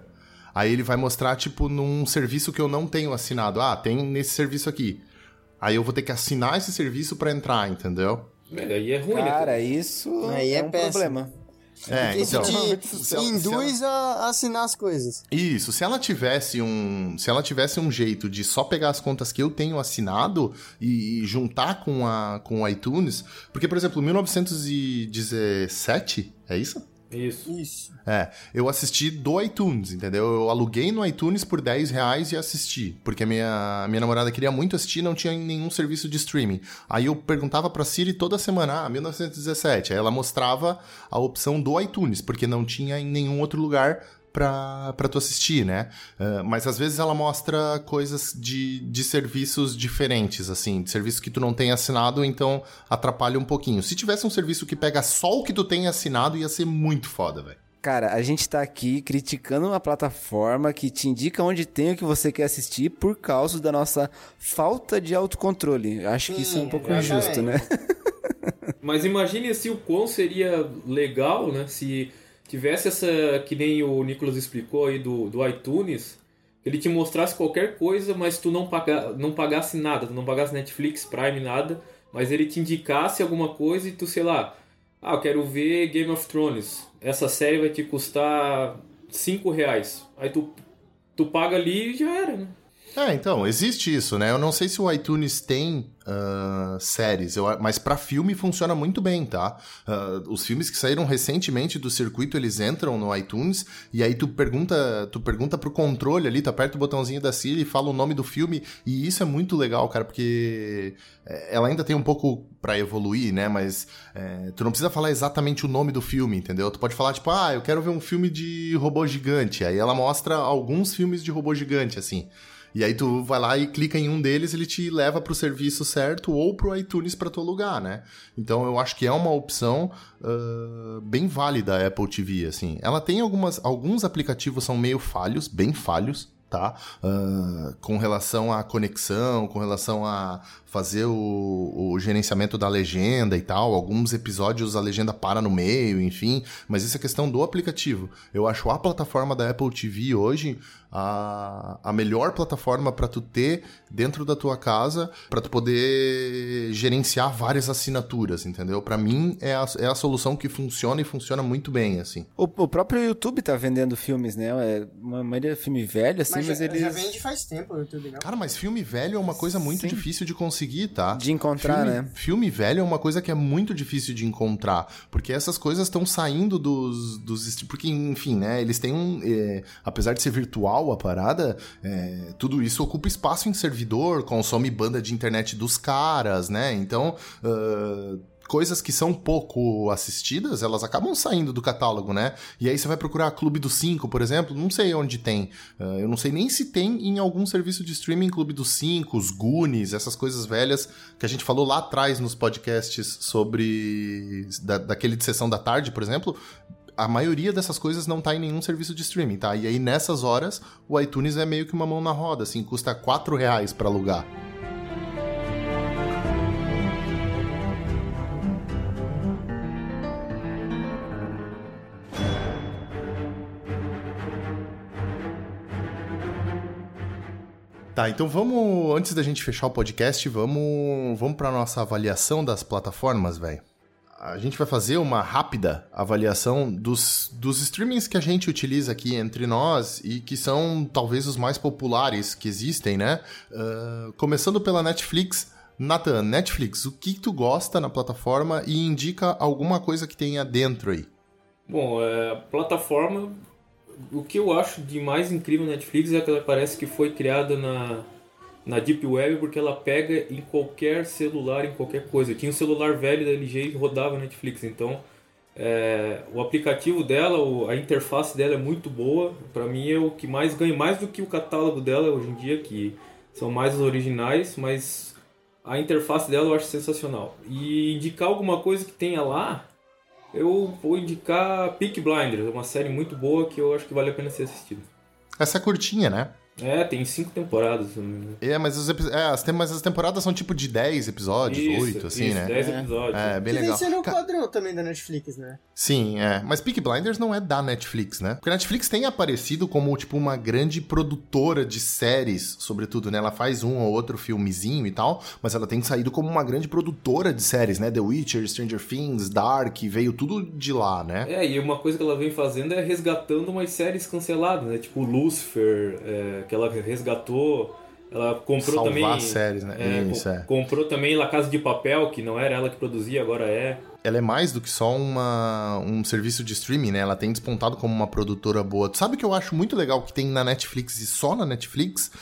Aí ele vai mostrar, tipo, num serviço que eu não tenho assinado. Ah, tem nesse serviço aqui. Aí eu vou ter que assinar esse serviço pra entrar, entendeu? Aí é ruim, né? Cara, isso Aí é, é um péssimo. problema. É, Isso então. te se ela- induz a assinar as coisas. Isso, se ela tivesse um, se ela tivesse um jeito de só pegar as contas que eu tenho assinado e, e juntar com a com o iTunes, porque por exemplo, 1917, é isso? Isso. Isso. É, eu assisti do iTunes, entendeu? Eu aluguei no iTunes por 10 reais e assisti. Porque a minha, minha namorada queria muito assistir e não tinha nenhum serviço de streaming. Aí eu perguntava pra Siri toda semana, ah, 1917. Aí ela mostrava a opção do iTunes, porque não tinha em nenhum outro lugar pra, pra tu assistir, né? Ah, mas às vezes ela mostra coisas de, de serviços diferentes, assim, de serviços que tu não tem assinado, então atrapalha um pouquinho. Se tivesse um serviço que pega só o que tu tem assinado, ia ser muito foda, velho. Cara, a gente tá aqui criticando uma plataforma que te indica onde tem o que você quer assistir por causa da nossa falta de autocontrole. Acho que isso é um Sim, pouco exatamente. injusto, né? Mas imagine se o quão seria legal, né? Se tivesse essa, que nem o Nicolas explicou aí do, do iTunes, ele te mostrasse qualquer coisa, mas tu não, paga, não pagasse nada, tu não pagasse Netflix, Prime, nada, mas ele te indicasse alguma coisa e tu, sei lá, ah, eu quero ver Game of Thrones. Essa série vai te custar 5 reais. Aí tu, tu paga ali e já era, né? É, então, existe isso, né? Eu não sei se o iTunes tem ah, séries, eu, mas pra filme funciona muito bem, tá? Ah, os filmes que saíram recentemente do circuito, eles entram no iTunes e aí tu pergunta, tu pergunta pro controle ali, tu aperta o botãozinho da Siri e fala o nome do filme e isso é muito legal, cara, porque eh, ela ainda tem um pouco pra evoluir, né? Mas eh, tu não precisa falar exatamente o nome do filme, entendeu? Tu pode falar tipo, ah, eu quero ver um filme de robô gigante. Aí ela mostra alguns filmes de robô gigante, assim. E aí tu vai lá e clica em um deles, ele te leva pro serviço certo ou pro iTunes pra tu alugar, né? Então eu acho que é uma opção ah, bem válida a Apple TV, assim. Ela tem algumas... Alguns aplicativos são meio falhos, bem falhos, tá? Ah, com relação à conexão, com relação a fazer o, o gerenciamento da legenda e tal. Alguns episódios a legenda para no meio, enfim. Mas isso é questão do aplicativo. Eu acho a plataforma da Apple TV hoje a, a melhor plataforma para tu ter dentro da tua casa, para tu poder gerenciar várias assinaturas, entendeu? Para mim é a, é a solução que funciona e funciona muito bem, assim. O, o próprio YouTube tá vendendo filmes, né? É uma maioria de filme velho, assim, Mas, mas, já, eles. já vende faz tempo o YouTube, não? Cara, mas filme velho é uma coisa muito Sim. difícil de conseguir, tá? De encontrar, filme, né? Filme velho é uma coisa que é muito difícil de encontrar, porque essas coisas estão saindo dos, dos... Porque, enfim, né, eles têm um... é, apesar de ser virtual a parada, é, tudo isso ocupa espaço em servidor, consome banda de internet dos caras, né? Então... ah, coisas que são pouco assistidas, elas acabam saindo do catálogo, né? E aí você vai procurar Clube dos Cinco, por exemplo, não sei onde tem. Ah, eu não sei nem se tem em algum serviço de streaming Clube dos Cinco, os Goonies, essas coisas velhas que a gente falou lá atrás nos podcasts sobre... Da, daquele de Sessão da Tarde, por exemplo. A maioria dessas coisas não tá em nenhum serviço de streaming, tá? E aí nessas horas, o iTunes é meio que uma mão na roda, assim, custa 4 reais pra alugar. Tá, então vamos, antes da gente fechar o podcast, vamos, vamos para nossa avaliação das plataformas, velho. A gente vai fazer uma rápida avaliação dos, dos streamings que a gente utiliza aqui entre nós e que são talvez os mais populares que existem, né? Ah, começando pela Netflix. Nathan, Netflix, o que tu gosta na plataforma e indica alguma coisa que tenha dentro aí? Bom, é, a plataforma, o que eu acho de mais incrível na Netflix é que ela parece que foi criada na, na Deep Web porque ela pega em qualquer celular, em qualquer coisa. Tinha um celular velho da LG e rodava Netflix, então é, o aplicativo dela, a interface dela é muito boa. Para mim é o que mais ganha, mais do que o catálogo dela hoje em dia, que são mais os originais, mas a interface dela eu acho sensacional. E indicar alguma coisa que tenha lá, eu vou indicar Peak Blinders, uma série muito boa que eu acho que vale a pena ser assistida. Essa é curtinha, né? É, tem cinco temporadas. É, mas, os, é, as, mas as temporadas são tipo de 10 episódios, oito 8, assim, isso, né? 10 episódios. É, bem que legal. sendo o padrão também da Netflix, né? Sim, é. Mas Peak Blinders não é da Netflix, né? Porque a Netflix tem aparecido como, tipo, uma grande produtora de séries, sobretudo, né? Ela faz um ou outro filmezinho e tal, mas ela tem saído como uma grande produtora de séries, né? The Witcher, Stranger Things, Dark, veio tudo de lá, né? É, e uma coisa que ela vem fazendo é resgatando umas séries canceladas, né? Tipo Lucifer, é, que ela resgatou ela comprou Salvar também. séries, né? É, Isso, é. Comprou também La Casa de Papel, que não era ela que produzia, agora é. Ela é mais do que só uma, um serviço de streaming, né? Ela tem despontado como uma produtora boa. Tu sabe o que eu acho muito legal que tem na Netflix e só na Netflix?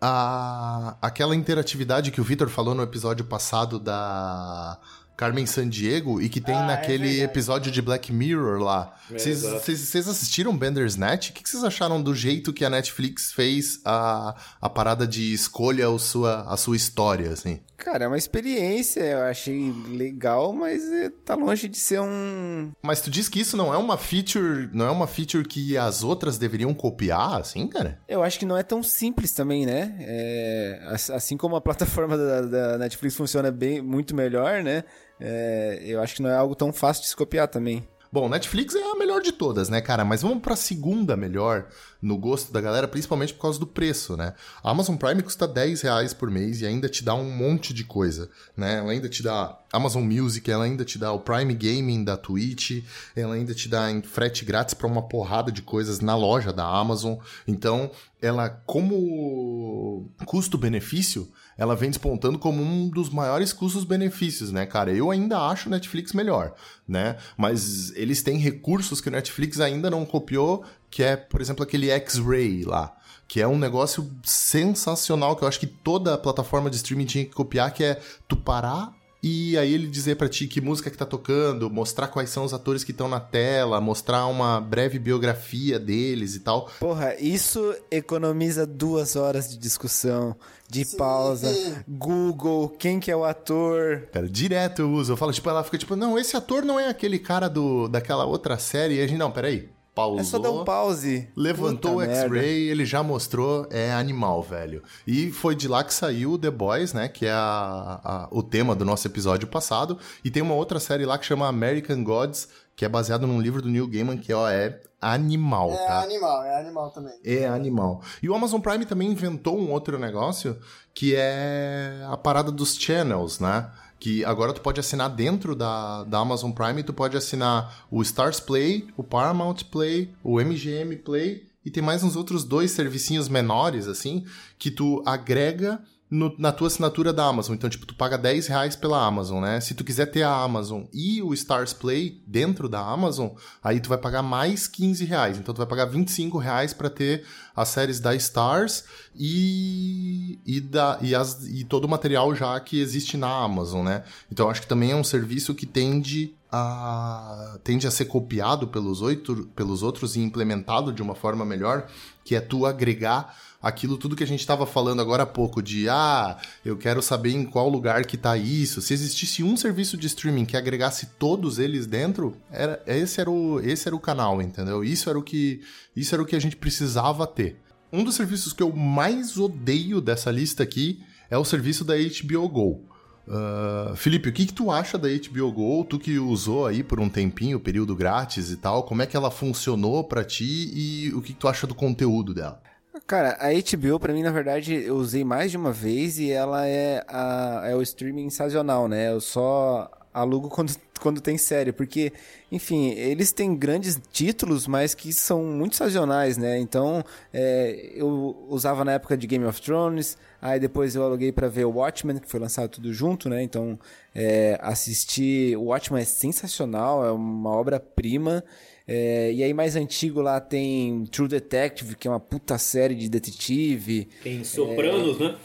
A, aquela interatividade que o Victor falou no episódio passado da Carmen Sandiego e que tem Ah, é naquele verdade. episódio de Black Mirror lá. É, Vocês assistiram Bender's Net? O que vocês acharam do jeito que a Netflix fez a, a parada de escolha a sua, a sua história, assim? Cara, é uma experiência, eu achei legal, mas é, tá longe de ser um. Mas tu diz que isso não é uma feature, não é uma feature que as outras deveriam copiar, assim, cara? Eu acho que não é tão simples também, né? É, ass- assim como a plataforma da, da Netflix funciona bem, muito melhor, né? É, eu acho que não é algo tão fácil de se copiar também. Bom, Netflix é a melhor de todas, né, cara? Mas vamos pra segunda melhor no gosto da galera, principalmente por causa do preço, né? A Amazon Prime custa 10 reais por mês e ainda te dá um monte de coisa, né? Ela ainda te dá Amazon Music, ela ainda te dá o Prime Gaming da Twitch, ela ainda te dá frete grátis pra uma porrada de coisas na loja da Amazon. Então, ela, como custo-benefício, ela vem despontando como um dos maiores custos-benefícios, né, cara? Eu ainda acho o Netflix melhor, né? Mas eles têm recursos que o Netflix ainda não copiou, que é, por exemplo, aquele X-Ray lá. Que é um negócio sensacional que eu acho que toda plataforma de streaming tinha que copiar, que é tu parar e aí ele dizer pra ti que música que tá tocando, mostrar quais são os atores que estão na tela, mostrar uma breve biografia deles e tal. Porra, isso economiza duas horas de discussão, de Sim. pausa, Google, quem que é o ator. Cara, direto eu uso. Eu falo, tipo, ela fica tipo, não, esse ator não é aquele cara do, daquela outra série. E a gente, não, peraí. Pausou. É só dar um pause. Levantou Puta o. X-Ray, ele já mostrou, é animal, velho. E foi de lá que saiu o The Boys, né? Que é a- a- o tema do nosso episódio passado. E tem uma outra série lá que chama American Gods, que é baseado num livro do Neil Gaiman, que ó, é animal, É tá? animal, é animal também. É animal. E o Amazon Prime também inventou um outro negócio que é a parada dos channels, né? Que agora tu pode assinar dentro da, da Amazon Prime, tu pode assinar o Stars Play, o Paramount Play, o MGM Play e tem mais uns outros dois servicinhos menores, assim, que tu agrega no- na tua assinatura da Amazon. Então, tipo, tu paga 10 reais pela Amazon, né? Se tu quiser ter a Amazon e o Stars Play dentro da Amazon, aí tu vai pagar mais 15 reais. Então, tu vai pagar 25 reais pra ter as séries da Stars e, e, da, e, as, e todo o material já que existe na Amazon, né? Então, acho que também é um serviço que tende a, tende a ser copiado pelos, oito, pelos outros e implementado de uma forma melhor, que é tu agregar aquilo tudo que a gente estava falando agora há pouco de ah, eu quero saber em qual lugar que tá isso. Se existisse um serviço de streaming que agregasse todos eles dentro, era esse era o esse era o canal, entendeu? Isso era o que isso era o que a gente precisava ter. Um dos serviços que eu mais odeio dessa lista aqui é o serviço da HBO Go. Ah, Felipe, o que, que tu acha da HBO Go? Tu que usou aí por um tempinho, período grátis e tal, como é que ela funcionou pra ti e o que, que tu acha do conteúdo dela? Cara, a HBO, pra mim, na verdade, eu usei mais de uma vez e ela é, a, é o streaming sazonal, né? Eu só alugo quando, quando tem série, porque, enfim, eles têm grandes títulos, mas que são muito sazonais, né? Então, é, eu usava na época de Game of Thrones, aí depois eu aluguei pra ver o Watchmen, que foi lançado tudo junto, né? Então, é, assistir... O Watchmen é sensacional, é uma obra-prima. É, e aí, mais antigo lá tem True Detective, que é uma puta série de detetive. Tem Sopranos, né?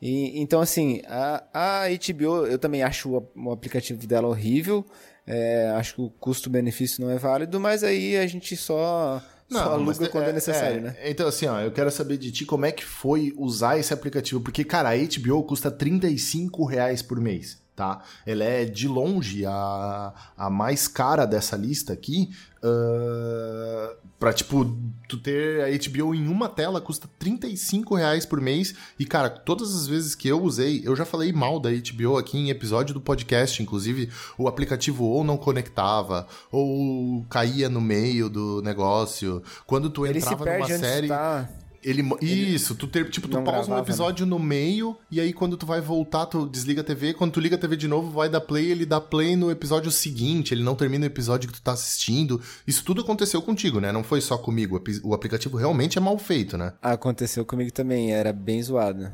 E, então, assim, a, a HBO, eu também acho o, o aplicativo dela horrível. É, acho que o custo-benefício não é válido, mas aí a gente só, Não, só aluga quando é, necessário, é, né? Então, assim, ó, eu quero saber de ti como é que foi usar esse aplicativo. Porque, cara, a HBO custa 35 reais por mês, tá? Ela é, de longe, a, a mais cara dessa lista aqui. Uh, pra, tipo, tu ter a HBO em uma tela custa 35 reais por mês. E, cara, todas as vezes que eu usei, eu já falei mal da HBO aqui em episódio do podcast. Inclusive, o aplicativo ou não conectava, ou caía no meio do negócio. Quando tu Ele se entrava perde numa série. tá. Ele, isso, tu ter, tipo, tu pausa um né? episódio no meio, e aí quando tu vai voltar, tu desliga a TV, quando tu liga a TV de novo, vai dar play, ele dá play no episódio seguinte, ele não termina o episódio que tu tá assistindo. Isso tudo aconteceu contigo, né? Não foi só comigo. O aplicativo realmente é mal feito, né? Aconteceu comigo também, era bem zoado.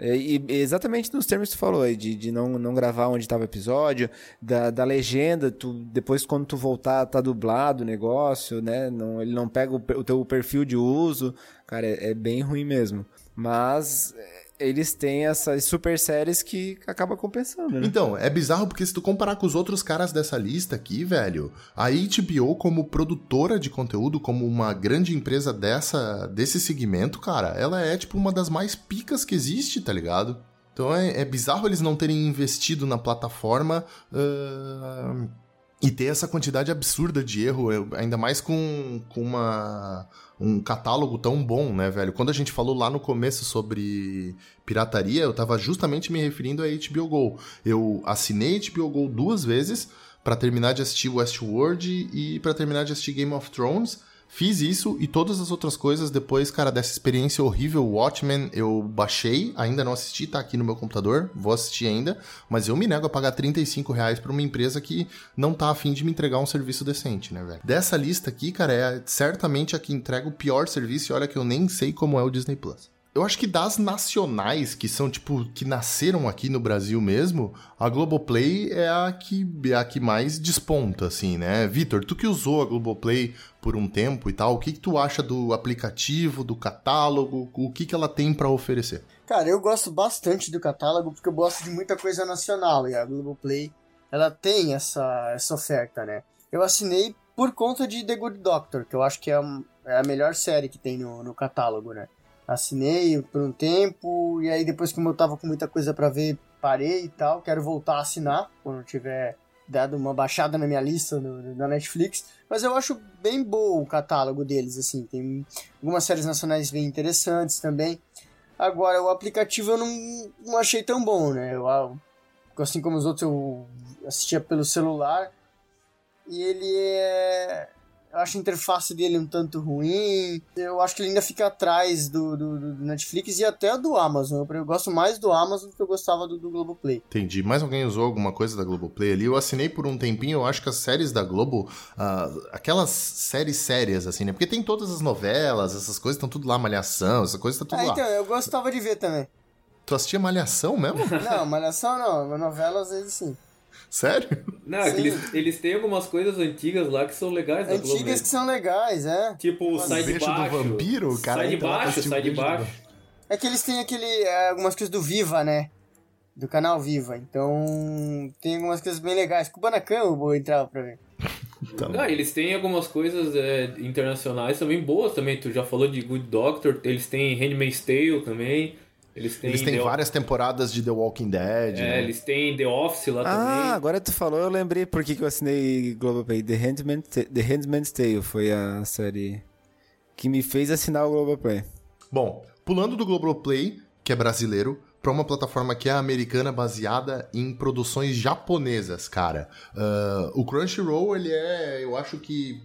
E, e exatamente nos termos que tu falou de, de não, não gravar onde estava o episódio, da, da legenda, tu, depois quando tu voltar tá dublado o negócio, né? Não, ele não pega o, o teu perfil de uso. Cara, é, é bem ruim mesmo. Mas é, eles têm essas super séries que acaba compensando, né? Então, é bizarro porque se tu comparar com os outros caras dessa lista aqui, velho, a HBO como produtora de conteúdo, como uma grande empresa dessa desse segmento, cara, ela é tipo uma das mais picas que existe, tá ligado? Então é, é bizarro eles não terem investido na plataforma ahn, e ter essa quantidade absurda de erro, ainda mais com, com uma, um catálogo tão bom, né, velho? Quando a gente falou lá no começo sobre pirataria, eu tava justamente me referindo a HBO Go. Eu assinei HBO Go duas vezes pra terminar de assistir Westworld e pra terminar de assistir Game of Thrones. Fiz isso e todas as outras coisas depois, cara, dessa experiência horrível Watchmen, eu baixei, ainda não assisti, tá aqui no meu computador, vou assistir ainda, mas eu me nego a pagar 35 reais pra uma empresa que não tá afim de me entregar um serviço decente, né, velho? Dessa lista aqui, cara, é certamente a que entrega o pior serviço e olha que eu nem sei como é o Disney Plus. Eu acho que das nacionais, que são, tipo, que nasceram aqui no Brasil mesmo, a Globoplay é a que, é a que mais desponta, assim, né? Vitor, tu que usou a Globoplay por um tempo e tal, o que, que tu acha do aplicativo, do catálogo, o que, que ela tem pra oferecer? Cara, eu gosto bastante do catálogo porque eu gosto de muita coisa nacional e a Globoplay, ela tem essa, essa oferta, né? Eu assinei por conta de The Good Doctor, que eu acho que é, é a melhor série que tem no, no catálogo, né? Assinei por um tempo e aí depois que eu tava com muita coisa pra ver, parei e tal. Quero voltar a assinar quando tiver dado uma baixada na minha lista no, na Netflix. Mas eu acho bem bom o catálogo deles, assim. Tem algumas séries nacionais bem interessantes também. Agora, o aplicativo eu não, não achei tão bom, né? Eu, ah, assim como os outros, eu assistia pelo celular. E ele é. Eu acho a interface dele um tanto ruim. Eu acho que ele ainda fica atrás do, do, do Netflix e até do Amazon. Eu, eu gosto mais do Amazon do que eu gostava do, do Globoplay. Entendi. Mais alguém usou alguma coisa da Globoplay ali? Eu assinei por um tempinho, eu acho que as séries da Globo, ah, aquelas séries sérias, assim, né? Porque tem todas as novelas, essas coisas estão tudo lá, Malhação, essa coisa tá tudo Ah, lá. então, eu gostava de ver também. Tu assistia Malhação mesmo? Não, Malhação não, novela às vezes sim. Sério? Não, é eles, eles têm algumas coisas antigas lá que são legais da Globo. Antigas que são legais, é. Tipo, O sai de beijo do baixo. vampiro, cara, Sai de baixo, sai de baixo. É que eles têm aquele. é, algumas coisas do Viva, né? Do canal Viva. Então. Tem algumas coisas bem legais. Kubanacan eu vou entrar pra ver. Então, Ah, eles têm algumas coisas é, internacionais também boas também. Tu já falou de Good Doctor, eles têm Handmaid's Tale também. Eles têm, eles têm várias temporadas de The Walking Dead, É, né? eles têm The Office lá Ah, também. agora tu falou, eu lembrei por que que eu assinei Globoplay. The Handmaid's, The Handmaid's Tale foi a série que me fez assinar o Globoplay. Bom, pulando do Globoplay, que é brasileiro, pra uma plataforma que é americana baseada em produções japonesas, cara. Ah, o Crunchyroll, ele é, eu acho que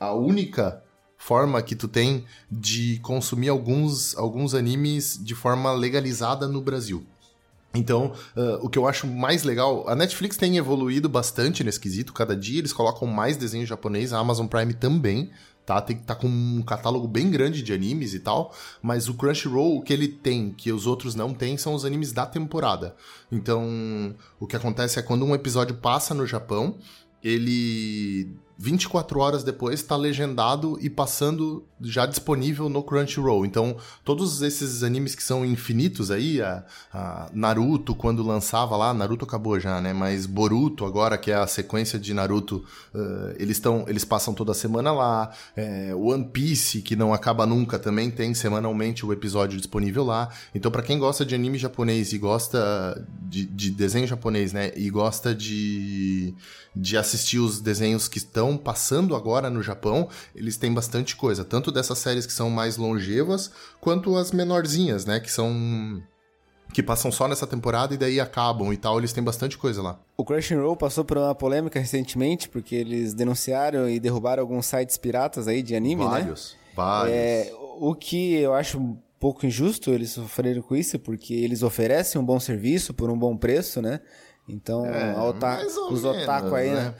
a única forma que tu tem de consumir alguns, alguns animes de forma legalizada no Brasil. Então, ah, o que eu acho mais legal, a Netflix tem evoluído bastante nesse quesito, cada dia eles colocam mais desenho japonês, a Amazon Prime também, tá? Tem, tá com um catálogo bem grande de animes e tal, mas o Crunchyroll, o que ele tem, que os outros não têm, são os animes da temporada. Então, o que acontece é quando um episódio passa no Japão, ele 24 horas depois está legendado e passando já disponível no Crunchyroll. Então, todos esses animes que são infinitos aí, a, a Naruto quando lançava lá, Naruto acabou já, né? Mas Boruto agora, que é a sequência de Naruto, uh, eles estão, eles passam toda semana lá. É, One Piece, que não acaba nunca, também tem semanalmente o episódio disponível lá. Então, para quem gosta de anime japonês e gosta de, de desenho japonês, né? E gosta de, de assistir os desenhos que estão passando agora no Japão, eles têm bastante coisa. Tanto dessas séries que são mais longevas, quanto as menorzinhas, né? Que são que passam só nessa temporada e daí acabam e tal, eles têm bastante coisa lá. O Crunchyroll passou por uma polêmica recentemente, porque eles denunciaram e derrubaram alguns sites piratas aí de anime, vários, né? Vários, é, O que eu acho um pouco injusto eles sofreram com isso, porque eles oferecem um bom serviço por um bom preço, né? Então, É, os otaku aí, né?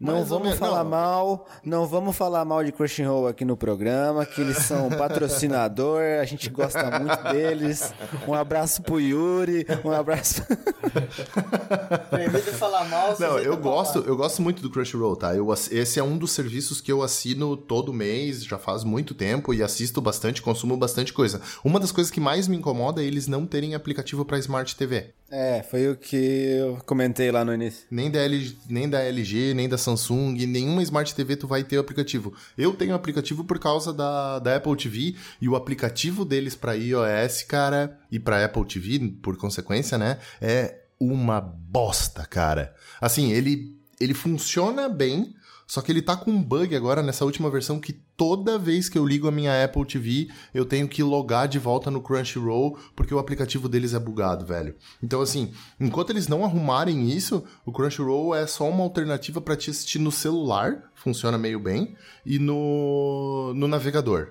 Não Mais vamos menos, falar não. mal, não vamos falar mal de Crunchyroll aqui no programa, que eles são patrocinador, a gente gosta muito deles. Um abraço pro Yuri, um abraço. Proibido falar mal. Não, eu gosto, falar. eu gosto muito do Crunchyroll, tá? Eu, esse é um dos serviços que eu assino todo mês, já faz muito tempo, e assisto bastante, consumo bastante coisa. Uma das coisas que mais me incomoda é eles não terem aplicativo para Smart TV. É, foi o que eu comentei lá no início. Nem da, LG, nem da LG, nem da Samsung, nenhuma Smart TV tu vai ter o aplicativo. Eu tenho aplicativo por causa da, da Apple TV e o aplicativo deles para iOS, cara, e para Apple TV, por consequência, né, é uma bosta, cara. Assim, ele ele funciona bem, só que ele tá com um bug agora nessa última versão que toda vez que eu ligo a minha Apple TV, eu tenho que logar de volta no Crunchyroll porque o aplicativo deles é bugado, velho. Então assim, enquanto eles não arrumarem isso, o Crunchyroll é só uma alternativa pra te assistir no celular, funciona meio bem, e no no navegador.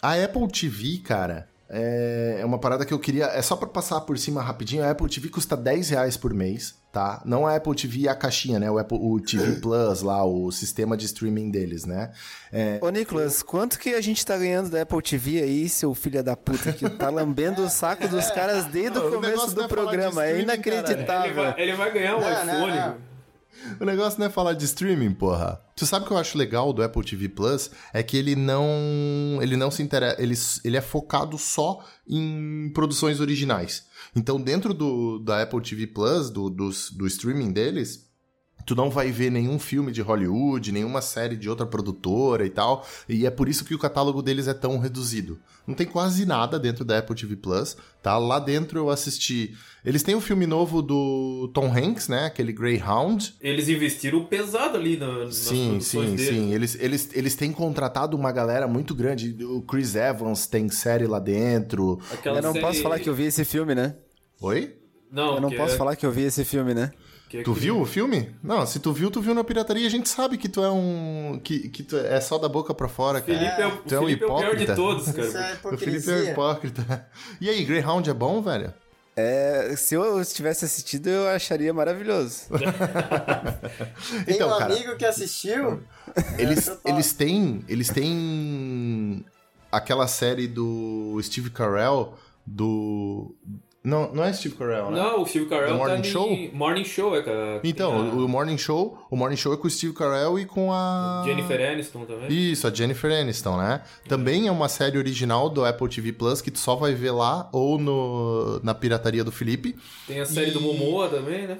A Apple TV, cara, é é uma parada que eu queria. É só pra passar por cima rapidinho. A Apple TV custa 10 reais por mês, tá? Não a Apple TV a caixinha, né? O, Apple, o TV Plus lá, o sistema de streaming deles, né? É, Ô, Nicolas, quanto que a gente tá ganhando da Apple TV aí, seu filho da puta, que tá lambendo o saco dos caras desde Não, o começo do é programa? É streaming, Ele inacreditável. vai, ele vai ganhar um Não, não, iPhone. não. O negócio não é falar de streaming, porra. Tu sabe o que eu acho legal do Apple TV Plus? É que ele não. Ele não se interessa. Ele, ele é focado só em produções originais. Então, dentro do, da Apple TV Plus, do, dos- do streaming deles, tu não vai ver nenhum filme de Hollywood, nenhuma série de outra produtora e tal. E é por isso que o catálogo deles é tão reduzido. Não tem quase nada dentro da Apple TV Plus, tá? Lá dentro eu assisti. Eles têm o filme novo do Tom Hanks, né? Aquele Greyhound. Eles investiram pesado ali na, nas Sim, sim, deles. sim. Eles, eles, eles têm contratado uma galera muito grande. O Chris Evans tem série lá dentro. Aquela Eu não série- posso falar que eu vi esse filme, né? Oi? Não, Eu não que posso é- falar que eu vi esse filme, né? Que é Tu que- viu o filme? Não, se tu viu, tu viu na pirataria. A gente sabe que tu é um. que, que tu é só da boca pra fora, cara. Felipe é, o, Tu é um Felipe é o pior de hipócrita. todos, Isso é cara. O Felipe é um hipócrita. E aí, Greyhound é bom, velho? É, se eu tivesse assistido, eu acharia maravilhoso. Tem Então, um cara, amigo que assistiu. Eles, eles têm. Eles têm. Aquela série do Steve Carell, do. Não, não é Steve Carell, né? Não, o Steve Carell The Morning tá Show? em Morning Show, é cara. Então, a o Morning Show, o Morning Show é com o Steve Carell e com a Jennifer Aniston também. Isso, a Jennifer Aniston, né? Também é uma série original do Apple TV Plus que tu só vai ver lá ou no, na pirataria do Felipe. Tem a série E- do Momoa também, né?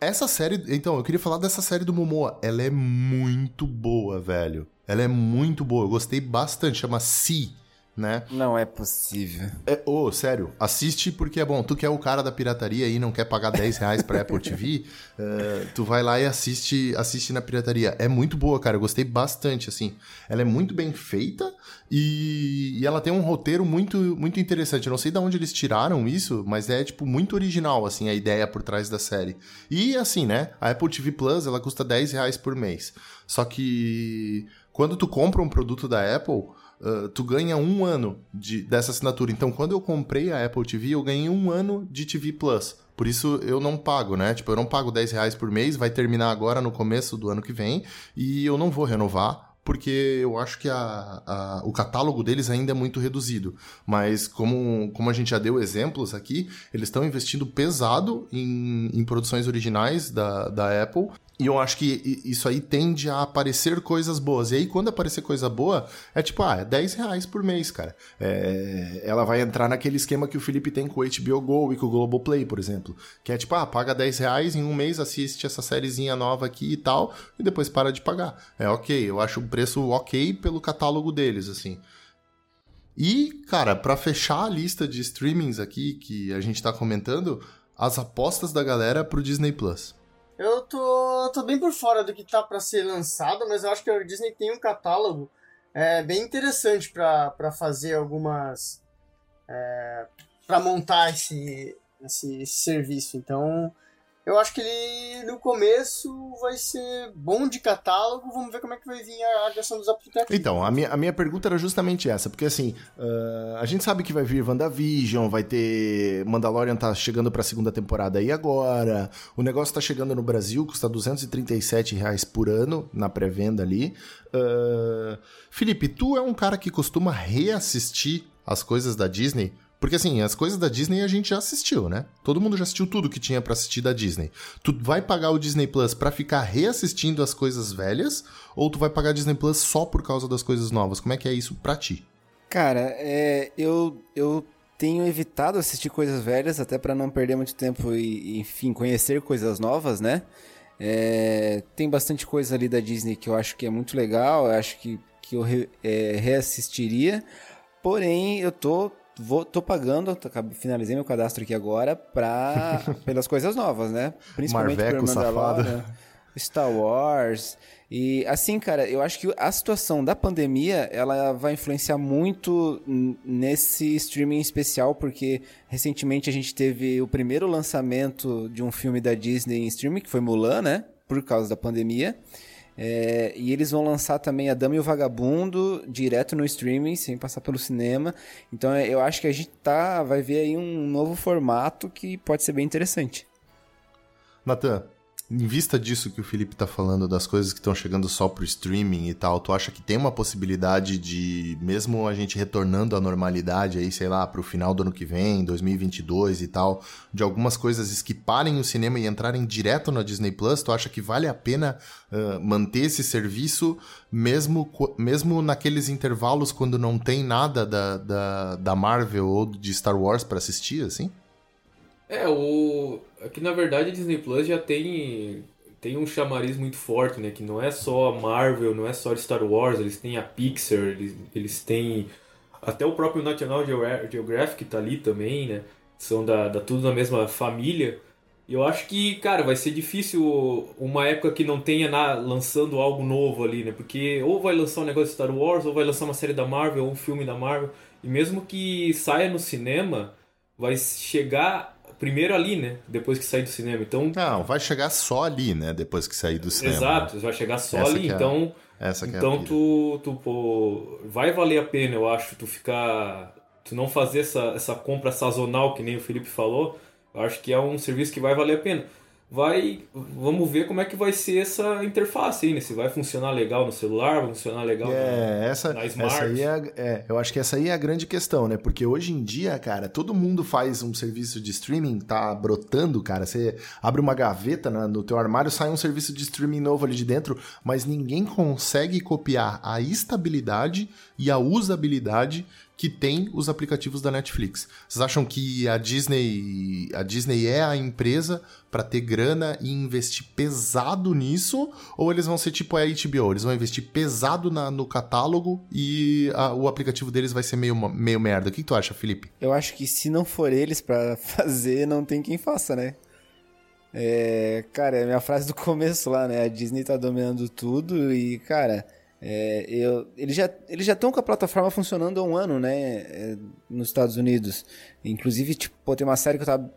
Essa série, então, eu queria falar dessa série do Momoa. Ela é muito boa, velho. Ela é muito boa. Eu gostei bastante. Chama Si, né? Não é possível. É, ô, sério, assiste porque é bom. Tu que é o cara da pirataria e não quer pagar 10 reais pra Apple TV, eh, tu vai lá e assiste, assiste na pirataria. É muito boa, cara. Eu gostei bastante, assim. Ela é muito bem feita e, e ela tem um roteiro muito, muito interessante. Eu não sei de onde eles tiraram isso, mas é, tipo, muito original, assim, a ideia por trás da série. E, assim, né, a Apple TV Plus, ela custa 10 reais por mês. Só que quando tu compra um produto da Apple... Uh, tu ganha um ano de, dessa assinatura. Então, quando eu comprei a Apple TV, eu ganhei um ano de TV Plus. Por isso eu não pago, né? Tipo, eu não pago 10 reais por mês, vai terminar agora no começo do ano que vem, e eu não vou renovar. Porque eu acho que a, a- o catálogo deles ainda é muito reduzido. Mas, como, como a gente já deu exemplos aqui, eles estão investindo pesado em, em produções originais da, da Apple. E eu acho que isso aí tende a aparecer coisas boas. E aí, quando aparecer coisa boa, é tipo, ah, é 10 reais por mês, cara. É... ela vai entrar naquele esquema que o Felipe tem com o HBO Go e com o Globoplay, por exemplo. Que é tipo, ah, paga 10 reais, em um mês assiste essa sériezinha nova aqui e tal, e depois para de pagar. É ok, eu acho um preço ok pelo catálogo deles, assim. E, cara, para fechar a lista de streamings aqui que a gente tá comentando, as apostas da galera pro Disney Plus. Eu tô, tô bem por fora do que tá para ser lançado, mas eu acho que a Disney tem um catálogo é, bem interessante para fazer algumas. É, para montar esse, esse, esse serviço. Então, eu acho que ele, no começo, vai ser bom de catálogo. Vamos ver como é que vai vir a questão dos aplicativos. Então, a minha, a minha pergunta era justamente essa. Porque, assim, uh, a gente sabe que vai vir WandaVision, vai ter... Mandalorian tá chegando pra segunda temporada aí agora. O negócio tá chegando no Brasil, custa 237 reais por ano, na pré-venda ali. Uh, Felipe, tu é um cara que costuma reassistir as coisas da Disney porque assim, as coisas da Disney a gente já assistiu, né? Todo mundo já assistiu tudo que tinha para assistir da Disney. Tu vai pagar o Disney Plus para ficar reassistindo as coisas velhas ou tu vai pagar Disney Plus só por causa das coisas novas? Como é que é isso pra ti? Cara, é, eu, eu tenho evitado assistir coisas velhas até para não perder muito tempo e, enfim, conhecer coisas novas, né? É, tem bastante coisa ali da Disney que eu acho que é muito legal, eu acho que, que eu re, é, reassistiria. Porém, eu tô vou, tô pagando, finalizei meu cadastro aqui agora pra, pelas coisas novas, né? Principalmente Marveco, Mandalorian, Star Wars. E assim, cara, eu acho que a situação da pandemia, ela vai influenciar muito nesse streaming especial, porque recentemente a gente teve o primeiro lançamento de um filme da Disney em streaming, que foi Mulan, né? Por causa da pandemia. É, e eles vão lançar também A Dama e o Vagabundo direto no streaming, sem passar pelo cinema. Então é, eu acho que a gente tá, vai ver aí um novo formato que pode ser bem interessante. Natan, em vista disso que o Felipe tá falando, das coisas que estão chegando só pro streaming e tal, tu acha que tem uma possibilidade de, mesmo a gente retornando à normalidade aí, sei lá, pro final do ano que vem, 2022 e tal, de algumas coisas esquiparem o cinema e entrarem direto na Disney Plus? Tu acha que vale a pena uh, manter esse serviço, mesmo, mesmo naqueles intervalos quando não tem nada da, da, da Marvel ou de Star Wars para assistir, assim? É, o. Aqui na verdade a Disney Plus já tem. Tem um chamariz muito forte, né? Que não é só a Marvel, não é só Star Wars, eles têm a Pixar, eles, eles têm. Até o próprio National Geographic tá ali também, né? São da, da tudo da mesma família. E eu acho que, cara, vai ser difícil uma época que não tenha na, lançando algo novo ali, né? Porque ou vai lançar um negócio de Star Wars, ou vai lançar uma série da Marvel, ou um filme da Marvel. E mesmo que saia no cinema, vai chegar primeiro ali, né? Depois que sair do cinema. Então. Não, vai chegar só ali, né? Depois que sair do cinema. Exato, vai chegar só Essa ali. É então. Essa então é tu, tu pô, vai valer a pena, eu acho, tu ficar. Tu não fazer essa, essa compra sazonal, que nem o Felipe falou. Eu acho que é um serviço que vai valer a pena vai vamos ver como é que vai ser essa interface aí, né? Se vai funcionar legal no celular, vai funcionar legal é, na, essa, na Smart. Essa aí é, é, eu acho que essa aí é a grande questão, né? Porque hoje em dia, cara, todo mundo faz um serviço de streaming, tá brotando, cara. Você abre uma gaveta na, no teu armário, sai um serviço de streaming novo ali de dentro, mas ninguém consegue copiar a estabilidade e a usabilidade que tem os aplicativos da Netflix. Vocês acham que a Disney, a Disney é a empresa para ter grana e investir pesado nisso? Ou eles vão ser tipo a HBO? Eles vão investir pesado na, no catálogo e a, o aplicativo deles vai ser meio, meio merda. O que, que tu acha, Felipe? Eu acho que se não for eles para fazer, não tem quem faça, né? É, cara, é a minha frase do começo lá, né? A Disney tá dominando tudo e, cara, é, eu, eles já eles já estão com a plataforma funcionando há um ano, né? É, nos Estados Unidos. Inclusive, tipo, tem uma série que eu tava.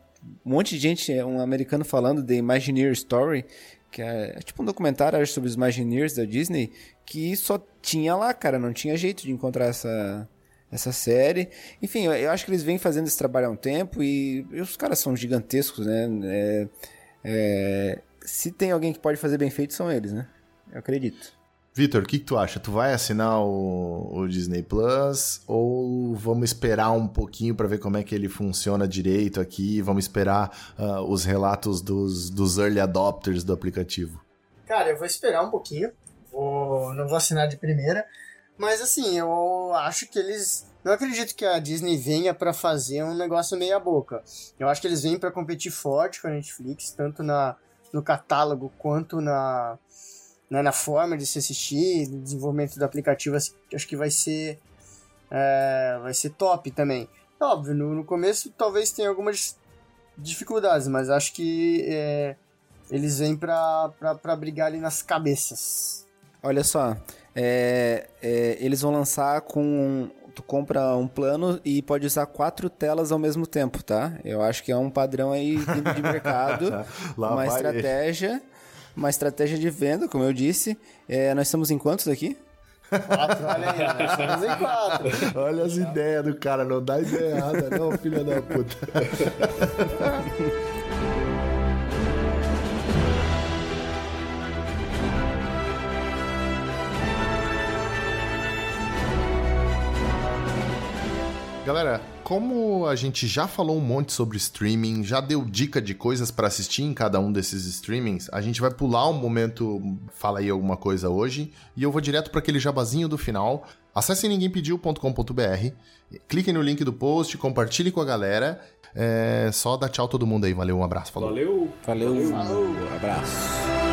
Um monte de gente, um americano falando The Imagineer Story, que é, é tipo um documentário sobre os Imagineers da Disney, que só tinha lá, cara, não tinha jeito de encontrar essa, essa série. Enfim, eu, eu acho que eles vêm fazendo esse trabalho há um tempo e, e os caras são gigantescos, né? É, é, se tem alguém que pode fazer bem feito, são eles, né? Eu acredito. Vitor, o que, que, tu acha? Tu vai assinar o, o, Disney Plus ou vamos esperar um pouquinho para ver como é que ele funciona direito aqui? Vamos esperar uh, os relatos dos, dos early adopters do aplicativo? Cara, eu vou esperar um pouquinho. Vou, não vou assinar de primeira. Mas assim, eu acho que eles. Não acredito que a Disney venha para fazer um negócio meia boca. Eu acho que eles vêm para competir forte com a Netflix, tanto na, no catálogo quanto na, né, na forma de se assistir, no desenvolvimento do aplicativo. Assim, acho que vai ser é, vai ser top também. Óbvio, no, no, começo talvez tenha algumas dificuldades, mas acho que é, eles vêm pra, pra, pra brigar ali nas cabeças. Olha só, é, é, eles vão lançar com. Tu compra um plano e pode usar quatro telas ao mesmo tempo, tá? Eu acho que é um padrão aí de mercado, uma estratégia, uma estratégia de venda, como eu disse. É, nós estamos em quantos aqui? Quatro, olha aí, nós estamos em quatro. Olha as ideias do cara, não dá ideia errada, não, filha da puta. Galera, como a gente já falou um monte sobre streaming, já deu dica de coisas para assistir em cada um desses streamings, a gente vai pular um momento, fala aí alguma coisa hoje, e eu vou direto para aquele jabazinho do final. Acessem ninguémpediu.com.br, cliquem no link do post, compartilhem com a galera. É, só dá tchau todo mundo aí, valeu, um abraço, falou. Valeu. Valeu, Valeu. abraço.